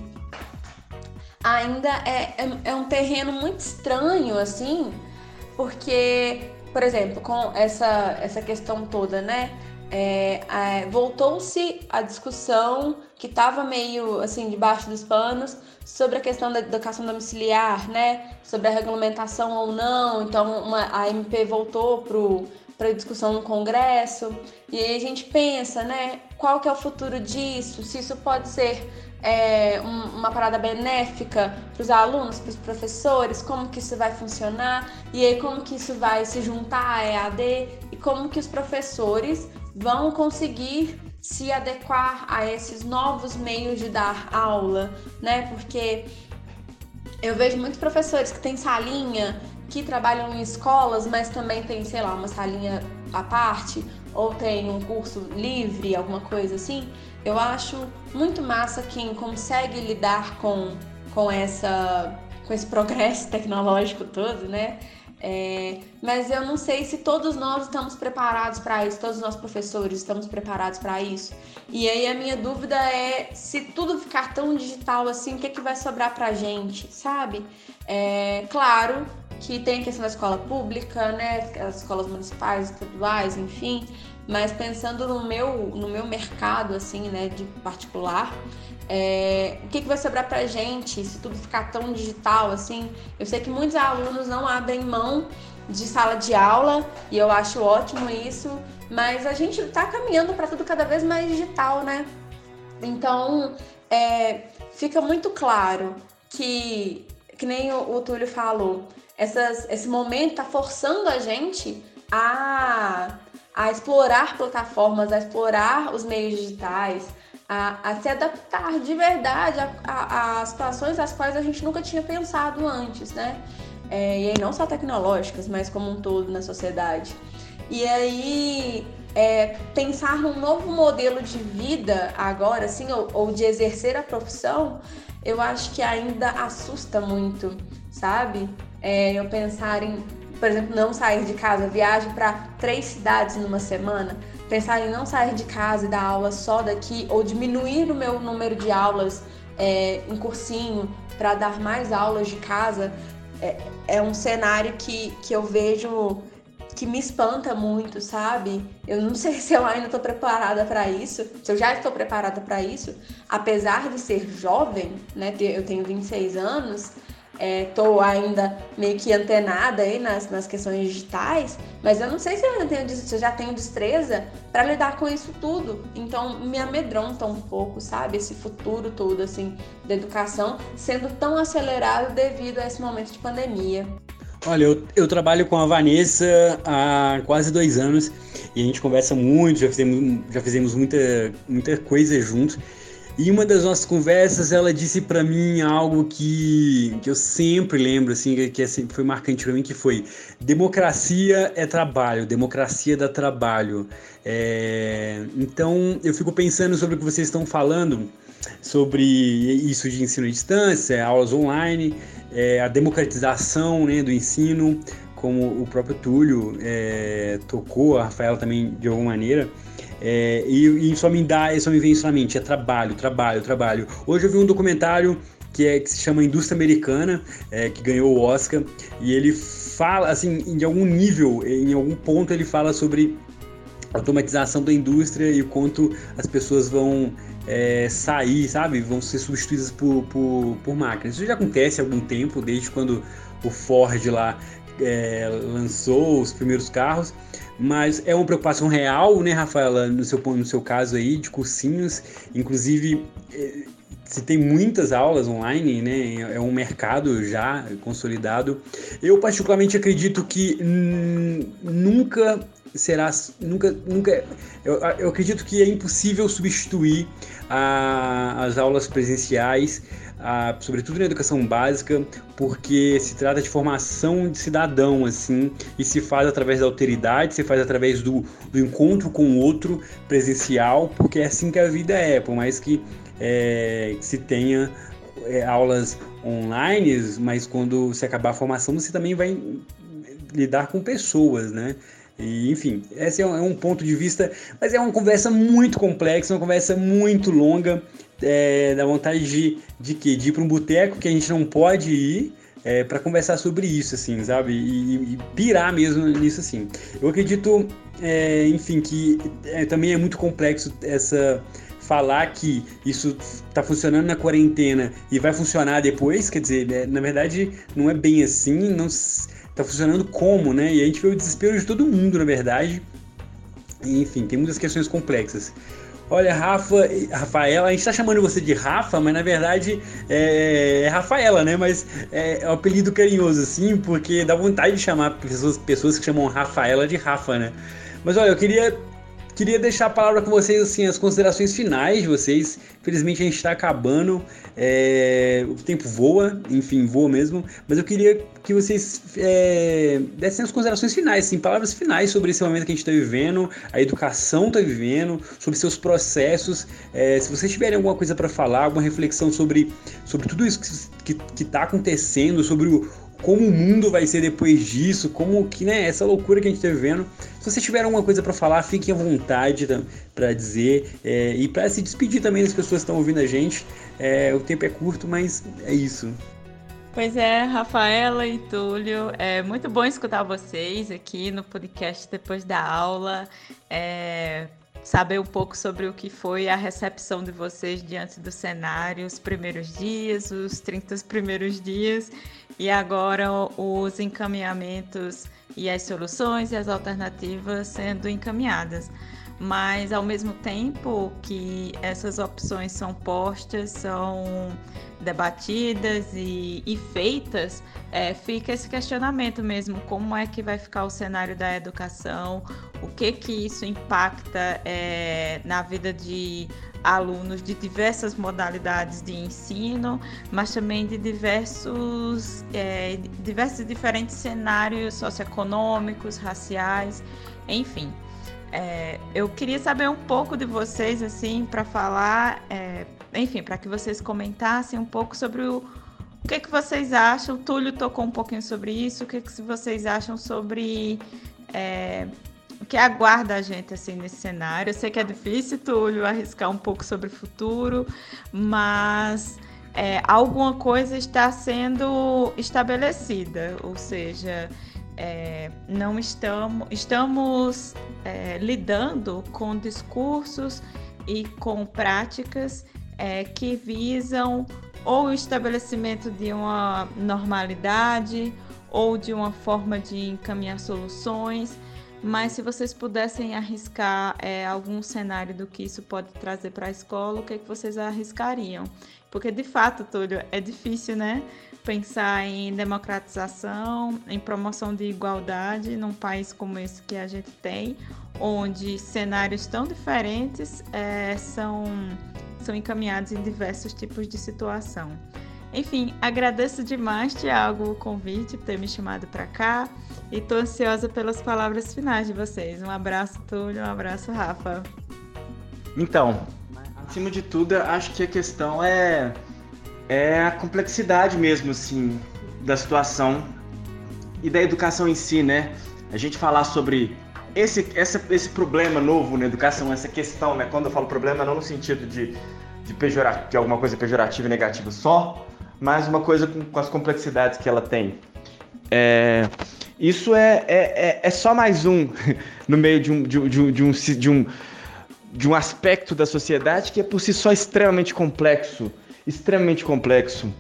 D: ainda é, é, é um terreno muito estranho, assim, porque, por exemplo, com essa, essa questão toda, né? É, é, voltou-se a discussão que estava meio assim debaixo dos panos sobre a questão da educação domiciliar, né? Sobre a regulamentação ou não. Então uma, a MP voltou para a discussão no Congresso e aí a gente pensa, né? Qual que é o futuro disso? Se isso pode ser é, um, uma parada benéfica para os alunos, para os professores, como que isso vai funcionar e aí como que isso vai se juntar à EAD e como que os professores vão conseguir se adequar a esses novos meios de dar aula, né? Porque eu vejo muitos professores que têm salinha, que trabalham em escolas, mas também tem, sei lá, uma salinha à parte, ou tem um curso livre, alguma coisa assim. Eu acho muito massa quem consegue lidar com, com, essa, com esse progresso (laughs) tecnológico todo, né? É, mas eu não sei se todos nós estamos preparados para isso, todos nós professores estamos preparados para isso. E aí a minha dúvida é se tudo ficar tão digital assim, o que, é que vai sobrar para a gente, sabe? É, claro que tem a questão da escola pública, né, as escolas municipais, estaduais, enfim, mas pensando no meu, no meu mercado, assim, né, de particular, é, o que, que vai sobrar pra gente se tudo ficar tão digital assim? Eu sei que muitos alunos não abrem mão de sala de aula e eu acho ótimo isso, mas a gente está caminhando para tudo cada vez mais digital, né? Então é, fica muito claro que, que nem o, o Túlio falou, essas, esse momento está forçando a gente a, a explorar plataformas, a explorar os meios digitais, a, a se adaptar de verdade a, situações às quais a gente nunca tinha pensado antes, né? É, e aí não só tecnológicas, mas como um todo na sociedade. E aí é, pensar num novo modelo de vida agora, assim, ou, ou de exercer a profissão, eu acho que ainda assusta muito, sabe? É, eu pensar em, por exemplo, não sair de casa, viagem para três cidades numa semana pensar em não sair de casa e dar aula só daqui, ou diminuir o meu número de aulas é, em cursinho para dar mais aulas de casa, é, é um cenário que, que eu vejo que me espanta muito, sabe? Eu não sei se eu ainda estou preparada para isso, se eu já estou preparada para isso, apesar de ser jovem, né? Eu tenho 26 anos, estou é, ainda meio que antenada aí nas, nas questões digitais, mas eu não sei se eu, tenho, se eu já tenho destreza para lidar com isso tudo. Então me amedronta um pouco, sabe? Esse futuro todo, assim, da educação sendo tão acelerado devido a esse momento de pandemia.
A: Olha, eu, eu trabalho com a Vanessa há quase dois anos e a gente conversa muito, já fizemos, já fizemos muita, muita coisa juntos. E uma das nossas conversas, ela disse para mim algo que, que eu sempre lembro, assim, que, que é foi marcante para mim, que foi democracia é trabalho, democracia dá trabalho. É, então, eu fico pensando sobre o que vocês estão falando, sobre isso de ensino à distância, aulas online, é, a democratização né, do ensino, como o próprio Túlio é, tocou, a Rafaela também de alguma maneira. É, e, e, só me dá, só me vem isso na mente, é trabalho, trabalho, trabalho. Hoje eu vi um documentário que, é, que se chama Indústria Americana, é, que ganhou o Oscar, e ele fala, assim, em algum nível, em algum ponto ele fala sobre automatização da indústria e o quanto as pessoas vão é, sair, sabe? Vão ser substituídas por, por, por, máquinas. Isso já acontece há algum tempo, desde quando o Ford lá é, lançou os primeiros carros, mas é uma preocupação real, né, Rafaela, no seu, no seu caso aí, de cursinhos, inclusive é, se tem muitas aulas online, né? É um mercado já consolidado. Eu particularmente acredito que nunca será nunca nunca eu, eu acredito que é impossível substituir a, as aulas presenciais a, sobretudo na educação básica porque se trata de formação de cidadão assim e se faz através da alteridade se faz através do, do encontro com o outro presencial porque é assim que a vida é por mais que é, se tenha é, aulas online mas quando se acabar a formação você também vai lidar com pessoas né e, enfim, esse é um, é um, ponto de vista, mas é uma conversa muito complexa, uma conversa muito longa. É, dá vontade de, de, quê? de ir para um boteco que a gente não pode ir é, para conversar sobre isso, assim, sabe? E, e, pirar mesmo nisso, assim. Eu acredito, é, enfim, que é, também é muito complexo essa falar que isso está funcionando na quarentena e vai funcionar depois, quer dizer, é, na verdade não é bem assim, não tá funcionando como, né? E a gente vê o desespero de todo mundo, na verdade. E, enfim, tem muitas questões complexas. Olha, Rafa, Rafaela, a gente tá chamando você de Rafa, mas na verdade é, é Rafaela, né? Mas é, é um apelido carinhoso, assim, porque dá vontade de chamar pessoas, pessoas que chamam Rafaela de Rafa, né? Mas olha, eu queria Queria deixar a palavra com vocês, assim, as considerações finais de vocês. Infelizmente a gente está acabando, é... o tempo voa, enfim, voa mesmo. Mas eu queria que vocês é... dessem as considerações finais, assim, palavras finais sobre esse momento que a gente está vivendo, a educação está vivendo, sobre seus processos. É... se vocês tiverem alguma coisa para falar, alguma reflexão sobre, sobre tudo isso que está acontecendo, sobre o, como o mundo vai ser depois disso, como que, né, essa loucura que a gente está vivendo. Se você tiver alguma coisa para falar, fiquem à vontade para dizer é, e para se despedir também das pessoas que estão ouvindo a gente. É, o tempo é curto, mas é isso.
E: Pois é, Rafaela e Túlio, é muito bom escutar vocês aqui no podcast depois da aula. É, saber um pouco sobre o que foi a recepção de vocês diante do cenário, os primeiros dias, os 30 primeiros dias e agora os encaminhamentos e as soluções e as alternativas sendo encaminhadas. Mas ao mesmo tempo que essas opções são postas, são debatidas e, e feitas, é, fica esse questionamento mesmo: como é que vai ficar o cenário da educação, o que que isso impacta é, na vida de alunos de diversas modalidades de ensino, mas também de diversos, é, diversos diferentes cenários socioeconômicos, raciais, enfim. É, eu queria saber um pouco de vocês, assim, para falar, é, enfim, para que vocês comentassem um pouco sobre o, o que, que vocês acham. O Túlio tocou um pouquinho sobre isso. O que, que vocês acham sobre é, o que aguarda a gente assim nesse cenário? Eu sei que é difícil, Túlio, arriscar um pouco sobre o futuro, mas é, alguma coisa está sendo estabelecida, ou seja, é, não estamos, estamos é, lidando com discursos e com práticas é, que visam ou o estabelecimento de uma normalidade ou de uma forma de encaminhar soluções. Mas se vocês pudessem arriscar é, algum cenário do que isso pode trazer para a escola, o que, é que vocês arriscariam? Porque de fato, Túlio, é difícil, né? Pensar em democratização, em promoção de igualdade num país como esse que a gente tem, onde cenários tão diferentes é, são são encaminhados em diversos tipos de situação. Enfim, agradeço demais, Tiago, o convite por ter me chamado para cá e estou ansiosa pelas palavras finais de vocês. Um abraço, Túlio, um abraço, Rafa.
C: Então, acima de tudo, acho que a questão é, é a complexidade mesmo, assim, da situação e da educação em si, né? A gente falar sobre esse, essa, esse problema novo na educação, essa questão, né? Quando eu falo problema, não no sentido de, de, pejorar, de alguma coisa pejorativa e negativa só, mas uma coisa com, com as complexidades que ela tem. É, isso é, é, é, é, só mais um (laughs) no meio de um, de, de, de, um, de, um, de um aspecto da sociedade que é por si só extremamente complexo. Extremamente complexo.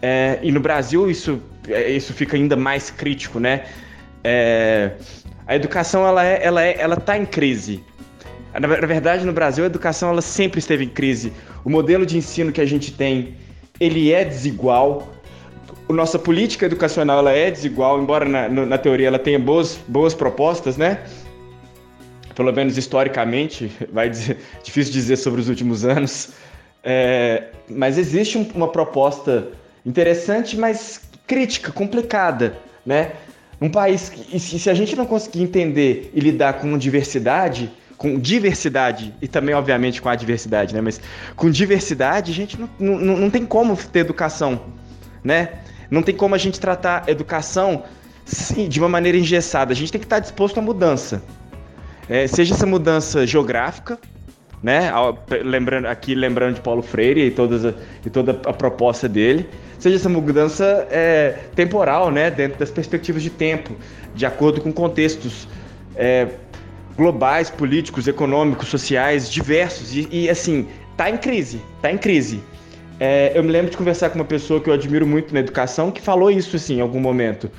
C: É, e no Brasil isso, é, isso fica ainda mais crítico, né? É, a educação ela é, ela é, ela está em crise. Na, na verdade, no Brasil, a educação ela sempre esteve em crise. O modelo de ensino que a gente tem ele é desigual. A nossa política educacional ela é desigual, embora na, na teoria ela tenha boas, boas propostas, né? Pelo menos historicamente, (laughs) vai dizer, (laughs) difícil dizer sobre os últimos anos. É, mas existe um, uma proposta interessante, mas crítica, complicada, né? Um país que, se a gente não conseguir entender e lidar com diversidade, com diversidade e também, obviamente, com a diversidade, né? Mas com diversidade, a gente não, não, não tem como ter educação, né? Não tem como a gente tratar educação sim, de uma maneira engessada. A gente tem que estar disposto à mudança. É, seja essa mudança geográfica, né? Lembrando aqui, lembrando de Paulo Freire e, todas e toda a proposta dele, seja essa mudança é, temporal, né? Dentro das perspectivas de tempo, de acordo com contextos é, globais, políticos, econômicos, sociais, diversos. E, e assim, tá em crise, tá em crise. É, eu me lembro de conversar com uma pessoa que eu admiro muito na educação que falou isso assim, em algum momento.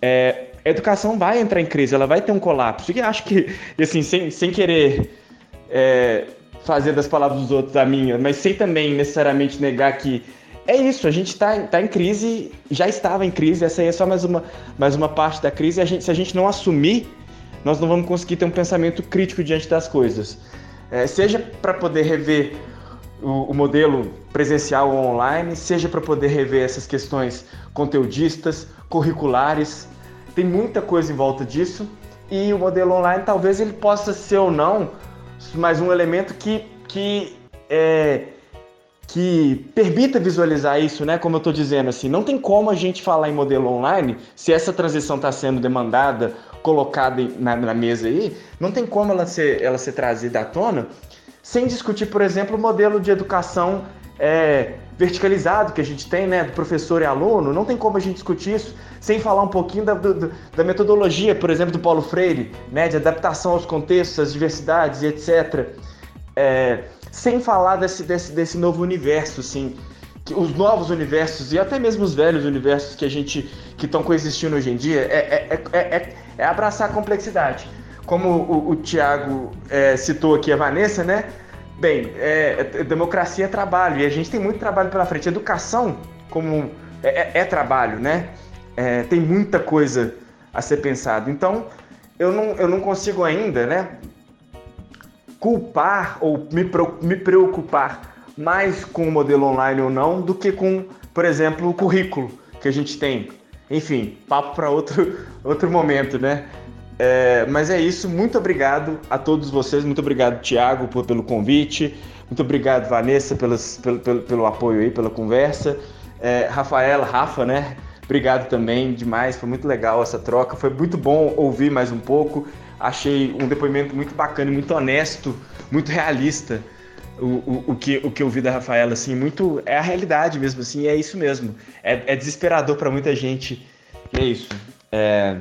C: É, a educação vai entrar em crise, ela vai ter um colapso. E acho que, assim, sem, sem querer é, fazer das palavras dos outros a minha, mas sem também necessariamente negar que é isso, a gente está tá em crise, já estava em crise, essa aí é só mais uma, mais uma parte da crise. A gente, se a gente não assumir nós não vamos conseguir ter um pensamento crítico diante das coisas. É, seja para poder rever o, o, modelo presencial ou online, seja para poder rever essas questões conteudistas, curriculares. Tem muita coisa em volta disso e o modelo online talvez ele possa ser ou não mais um elemento que, que é, que permita visualizar isso, né? Como eu estou dizendo, assim, não tem como a gente falar em modelo online se essa transição está sendo demandada colocada na, na, mesa aí, não tem como ela ser, ela ser trazida à tona sem discutir, por exemplo, o modelo de educação é, verticalizado que a gente tem, né, do professor e aluno, não tem como a gente discutir isso sem falar um pouquinho da, do, da metodologia, por exemplo, do Paulo Freire, né, de adaptação aos contextos, às diversidades e etc. É, sem falar desse, desse, desse novo universo, assim, que os novos universos e até mesmo os velhos universos que a gente que estão coexistindo hoje em dia é, é, é, é, abraçar a complexidade. Como o, o Tiago citou aqui a Vanessa, né? Bem, democracia é trabalho e a gente tem muito trabalho pela frente. Educação como é, trabalho, né? Tem muita coisa a ser pensado. Então, eu não, eu não consigo ainda, né? Culpar ou me, me preocupar mais com o modelo online ou não do que com, por exemplo, o currículo que a gente tem. Enfim, papo para outro, (laughs) outro momento, né? É, mas é isso, muito obrigado a todos vocês, muito obrigado, Tiago, pelo convite, muito obrigado, Vanessa, pelas, pelo, pelo, pelo apoio aí, pela conversa. É, Rafaela, Rafa, né? Obrigado também demais, foi muito legal essa troca, foi muito bom ouvir mais um pouco. Achei um depoimento muito bacana muito honesto, muito realista o, o, o, que, o que eu vi da Rafaela, assim, muito. É a realidade mesmo, assim, é isso mesmo. É, é desesperador para muita gente. E é isso. É...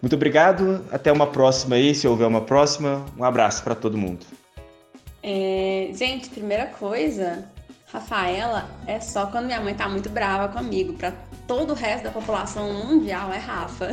C: Muito obrigado. Até uma próxima aí, se houver uma próxima. Um abraço para todo mundo.
D: É, gente, primeira coisa, Rafaela é só quando minha mãe tá muito brava comigo. Para todo o resto da população mundial é Rafa.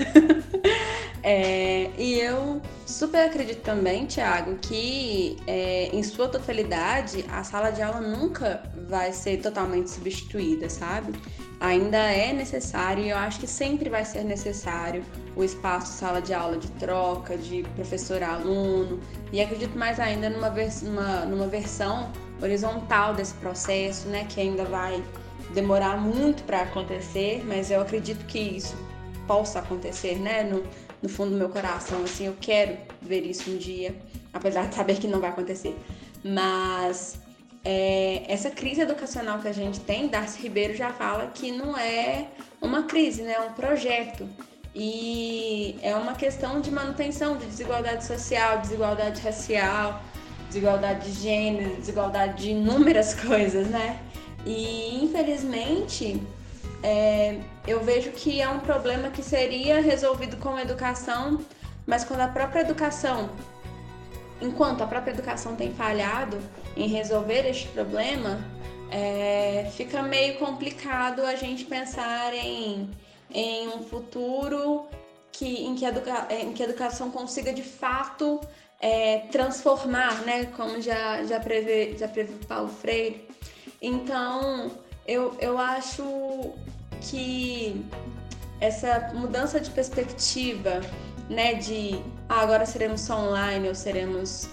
D: (laughs) é, e eu super acredito também, Tiago, que é, em sua totalidade a sala de aula nunca vai ser totalmente substituída, sabe? Ainda é necessário, e eu acho que sempre vai ser necessário, o espaço sala de aula de troca, de professor-aluno, e acredito mais ainda numa, vers numa, numa versão horizontal desse processo, né, que ainda vai demorar muito para acontecer, mas eu acredito que isso possa acontecer, né, no, no fundo do meu coração, assim, eu quero ver isso um dia, apesar de saber que não vai acontecer. Mas é, essa crise educacional que a gente tem, Darcy Ribeiro já fala que não é uma crise, né, é um projeto. E é uma questão de manutenção de desigualdade social, desigualdade racial, desigualdade de gênero, desigualdade de inúmeras (laughs) coisas, né? E infelizmente é, eu vejo que é um problema que seria resolvido com educação, mas quando a própria educação, enquanto a própria educação tem falhado em resolver este problema, é, fica meio complicado a gente pensar em, em um futuro que, em, que educa, em que a educação consiga de fato é, transformar, né? Como já, já, prevê, já Paulo Freire. Então, eu, eu acho que essa mudança de perspectiva, né, de ah, agora seremos só online ou seremos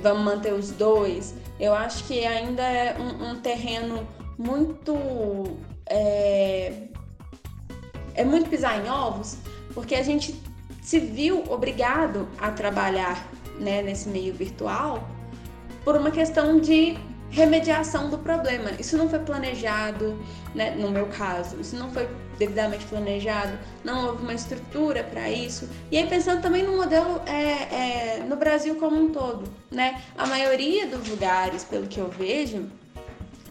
D: vamos manter os dois, eu acho que ainda é um, um terreno muito é, é muito pisar em ovos, porque a gente se viu obrigado a trabalhar né, nesse meio virtual por uma questão de remediação do problema. Isso não foi planejado, né, no meu caso, isso não foi devidamente planejado, não houve uma estrutura para isso. E aí pensando também no modelo é, é, no Brasil como um todo, né? A maioria dos lugares, pelo que eu vejo,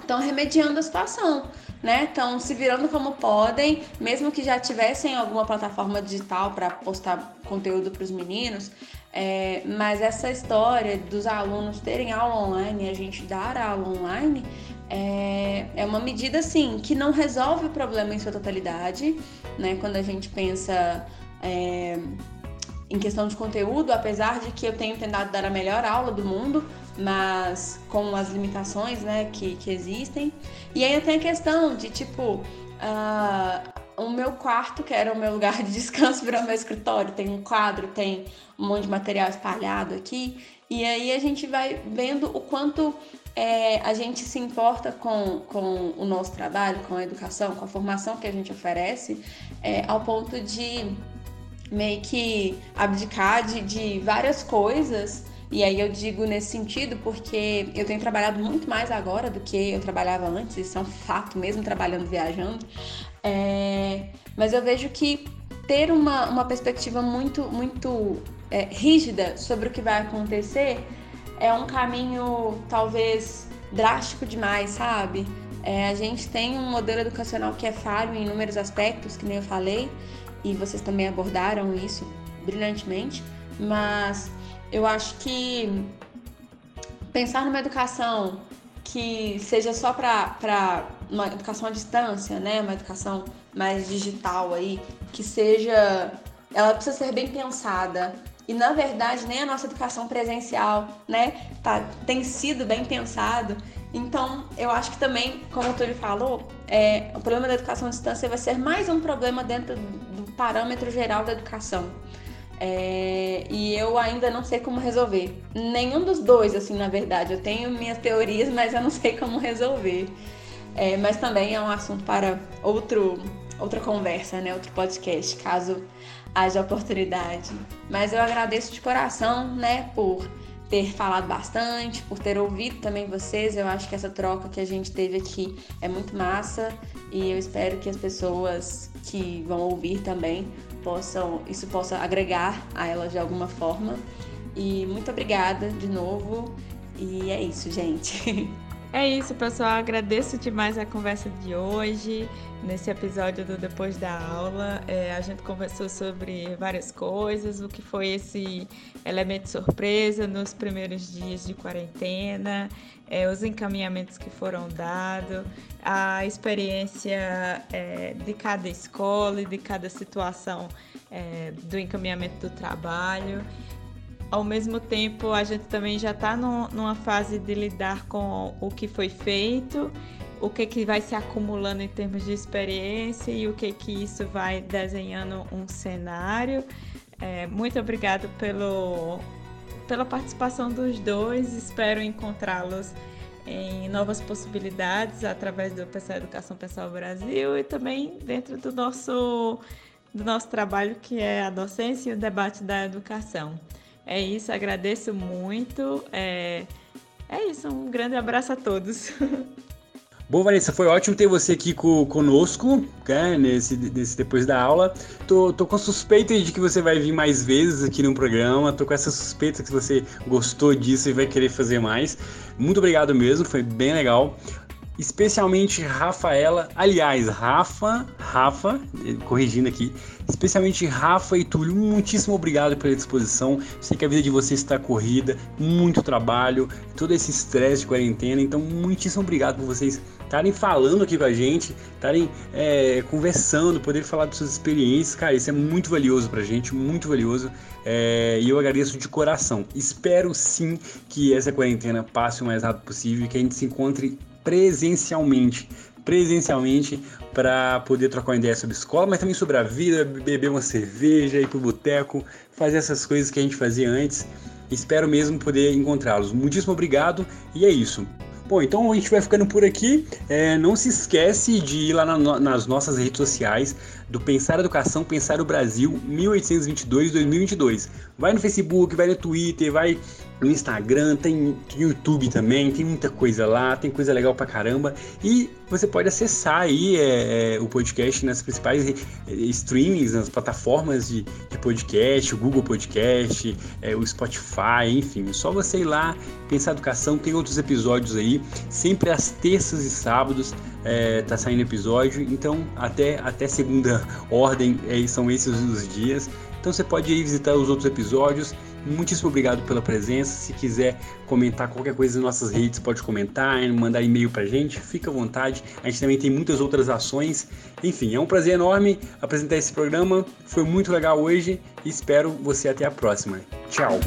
D: estão remediando a situação. Né? Estão se virando como podem, mesmo que já tivessem alguma plataforma digital para postar conteúdo para os meninos, é, mas essa história dos alunos terem aula online a gente dar aula online é, é uma medida, assim, que não resolve o problema em sua totalidade, né? Quando a gente pensa é, em questão de conteúdo, apesar de que eu tenho tentado dar a melhor aula do mundo, mas com as limitações, né, que, que existem. E aí tem a questão de, tipo, uh, o meu quarto, que era o meu lugar de descanso, virou meu escritório. Tem um quadro, tem um monte de material espalhado aqui. E aí a gente vai vendo o quanto é, a gente se importa com, com o nosso trabalho, com a educação, com a formação que a gente oferece, é, ao ponto de meio que abdicar de, de várias coisas. E aí eu digo nesse sentido porque eu tenho trabalhado muito mais agora do que eu trabalhava antes, isso é um fato, mesmo trabalhando viajando. É, mas eu vejo que ter uma, uma perspectiva muito, muito é, rígida sobre o que vai acontecer é um caminho talvez drástico demais, sabe? É, a gente tem um modelo educacional que é falho em inúmeros aspectos, que nem eu falei, e vocês também abordaram isso brilhantemente, mas eu acho que pensar numa educação que seja só para uma educação à distância, né? Uma educação mais digital aí, que seja. Ela precisa ser bem pensada. E na verdade, nem a nossa educação presencial, né, tá, tem sido bem pensado. Então, eu acho que também, como o Túlio falou, é, o problema da educação à distância vai ser mais um problema dentro do parâmetro geral da educação. É, e eu ainda não sei como resolver. Nenhum dos dois, assim, na verdade. Eu tenho minhas teorias, mas eu não sei como resolver. É, mas também é um assunto para outro, outra conversa, né? Outro podcast, caso haja oportunidade. Mas eu agradeço de coração, né, por ter falado bastante, por ter ouvido também vocês. Eu acho que essa troca que a gente teve aqui é muito massa e eu espero que as pessoas que vão ouvir também possam, isso possa agregar a elas de alguma forma. E muito obrigada de novo. E é isso, gente. (laughs)
E: É isso, pessoal. Agradeço demais a conversa de hoje. Nesse episódio do Depois da Aula, é, a gente conversou sobre várias coisas, o que foi esse elemento surpresa nos primeiros dias de quarentena, é, os encaminhamentos que foram dados, a experiência é, de cada escola e de cada situação é, do encaminhamento do trabalho ao mesmo tempo a gente também já está numa fase de lidar com o que foi feito, o que, que vai se acumulando em termos de experiência e o que, que isso vai desenhando um cenário. É, muito obrigado pelo, pela participação dos dois, espero encontrá-los em novas possibilidades através do Pessoal Educação Pessoal Brasil e também dentro do nosso, do nosso trabalho que é a docência e o debate da educação. É isso, agradeço muito. É, é isso, um grande abraço a todos. (laughs)
A: Bom, Vanessa, foi ótimo ter você aqui co conosco, né, nesse, nesse depois da aula. Tô, tô com suspeita de que você vai vir mais vezes aqui no programa. Tô com essa suspeita que você gostou disso e vai querer fazer mais. Muito obrigado mesmo, foi bem legal especialmente Rafaela, aliás, Rafa, Rafa, corrigindo aqui, especialmente Rafa e Túlio, muitíssimo obrigado pela disposição. Sei que a vida de vocês está corrida, muito trabalho, todo esse estresse de quarentena, então muitíssimo obrigado por vocês estarem falando aqui com a gente, estarem é, conversando, poder falar de suas experiências, cara, isso é muito valioso pra gente, muito valioso. É, e eu agradeço de coração. Espero sim que essa quarentena passe o mais rápido possível e que a gente se encontre presencialmente presencialmente para poder trocar uma ideia sobre escola, mas também sobre a vida, beber uma cerveja, ir pro boteco, fazer essas coisas que a gente fazia antes. Espero mesmo poder encontrá-los. Muitíssimo obrigado e é isso. Bom, então a gente vai ficando por aqui. É, não se esquece de ir lá na, nas nossas redes sociais do Pensar Educação, Pensar o Brasil 1822-2022. Vai no Facebook, vai no Twitter, vai no Instagram, tem YouTube também, tem muita coisa lá, tem coisa legal pra caramba. E você pode acessar aí é, é, o podcast nas principais é, streamings, nas plataformas de, de podcast, o Google Podcast, é, o Spotify, enfim. Só você ir lá, pensar educação, tem outros episódios aí, sempre às terças e sábados é, tá saindo episódio. Então, até, até segunda ordem, é, são esses os dias. Então você pode ir visitar os outros episódios Muitíssimo obrigado pela presença. Se quiser comentar qualquer coisa nas nossas redes, pode comentar, mandar e-mail pra gente, fica à vontade. A gente também tem muitas outras ações. Enfim, é um prazer enorme apresentar esse programa. Foi muito legal hoje e espero você até a próxima. Tchau!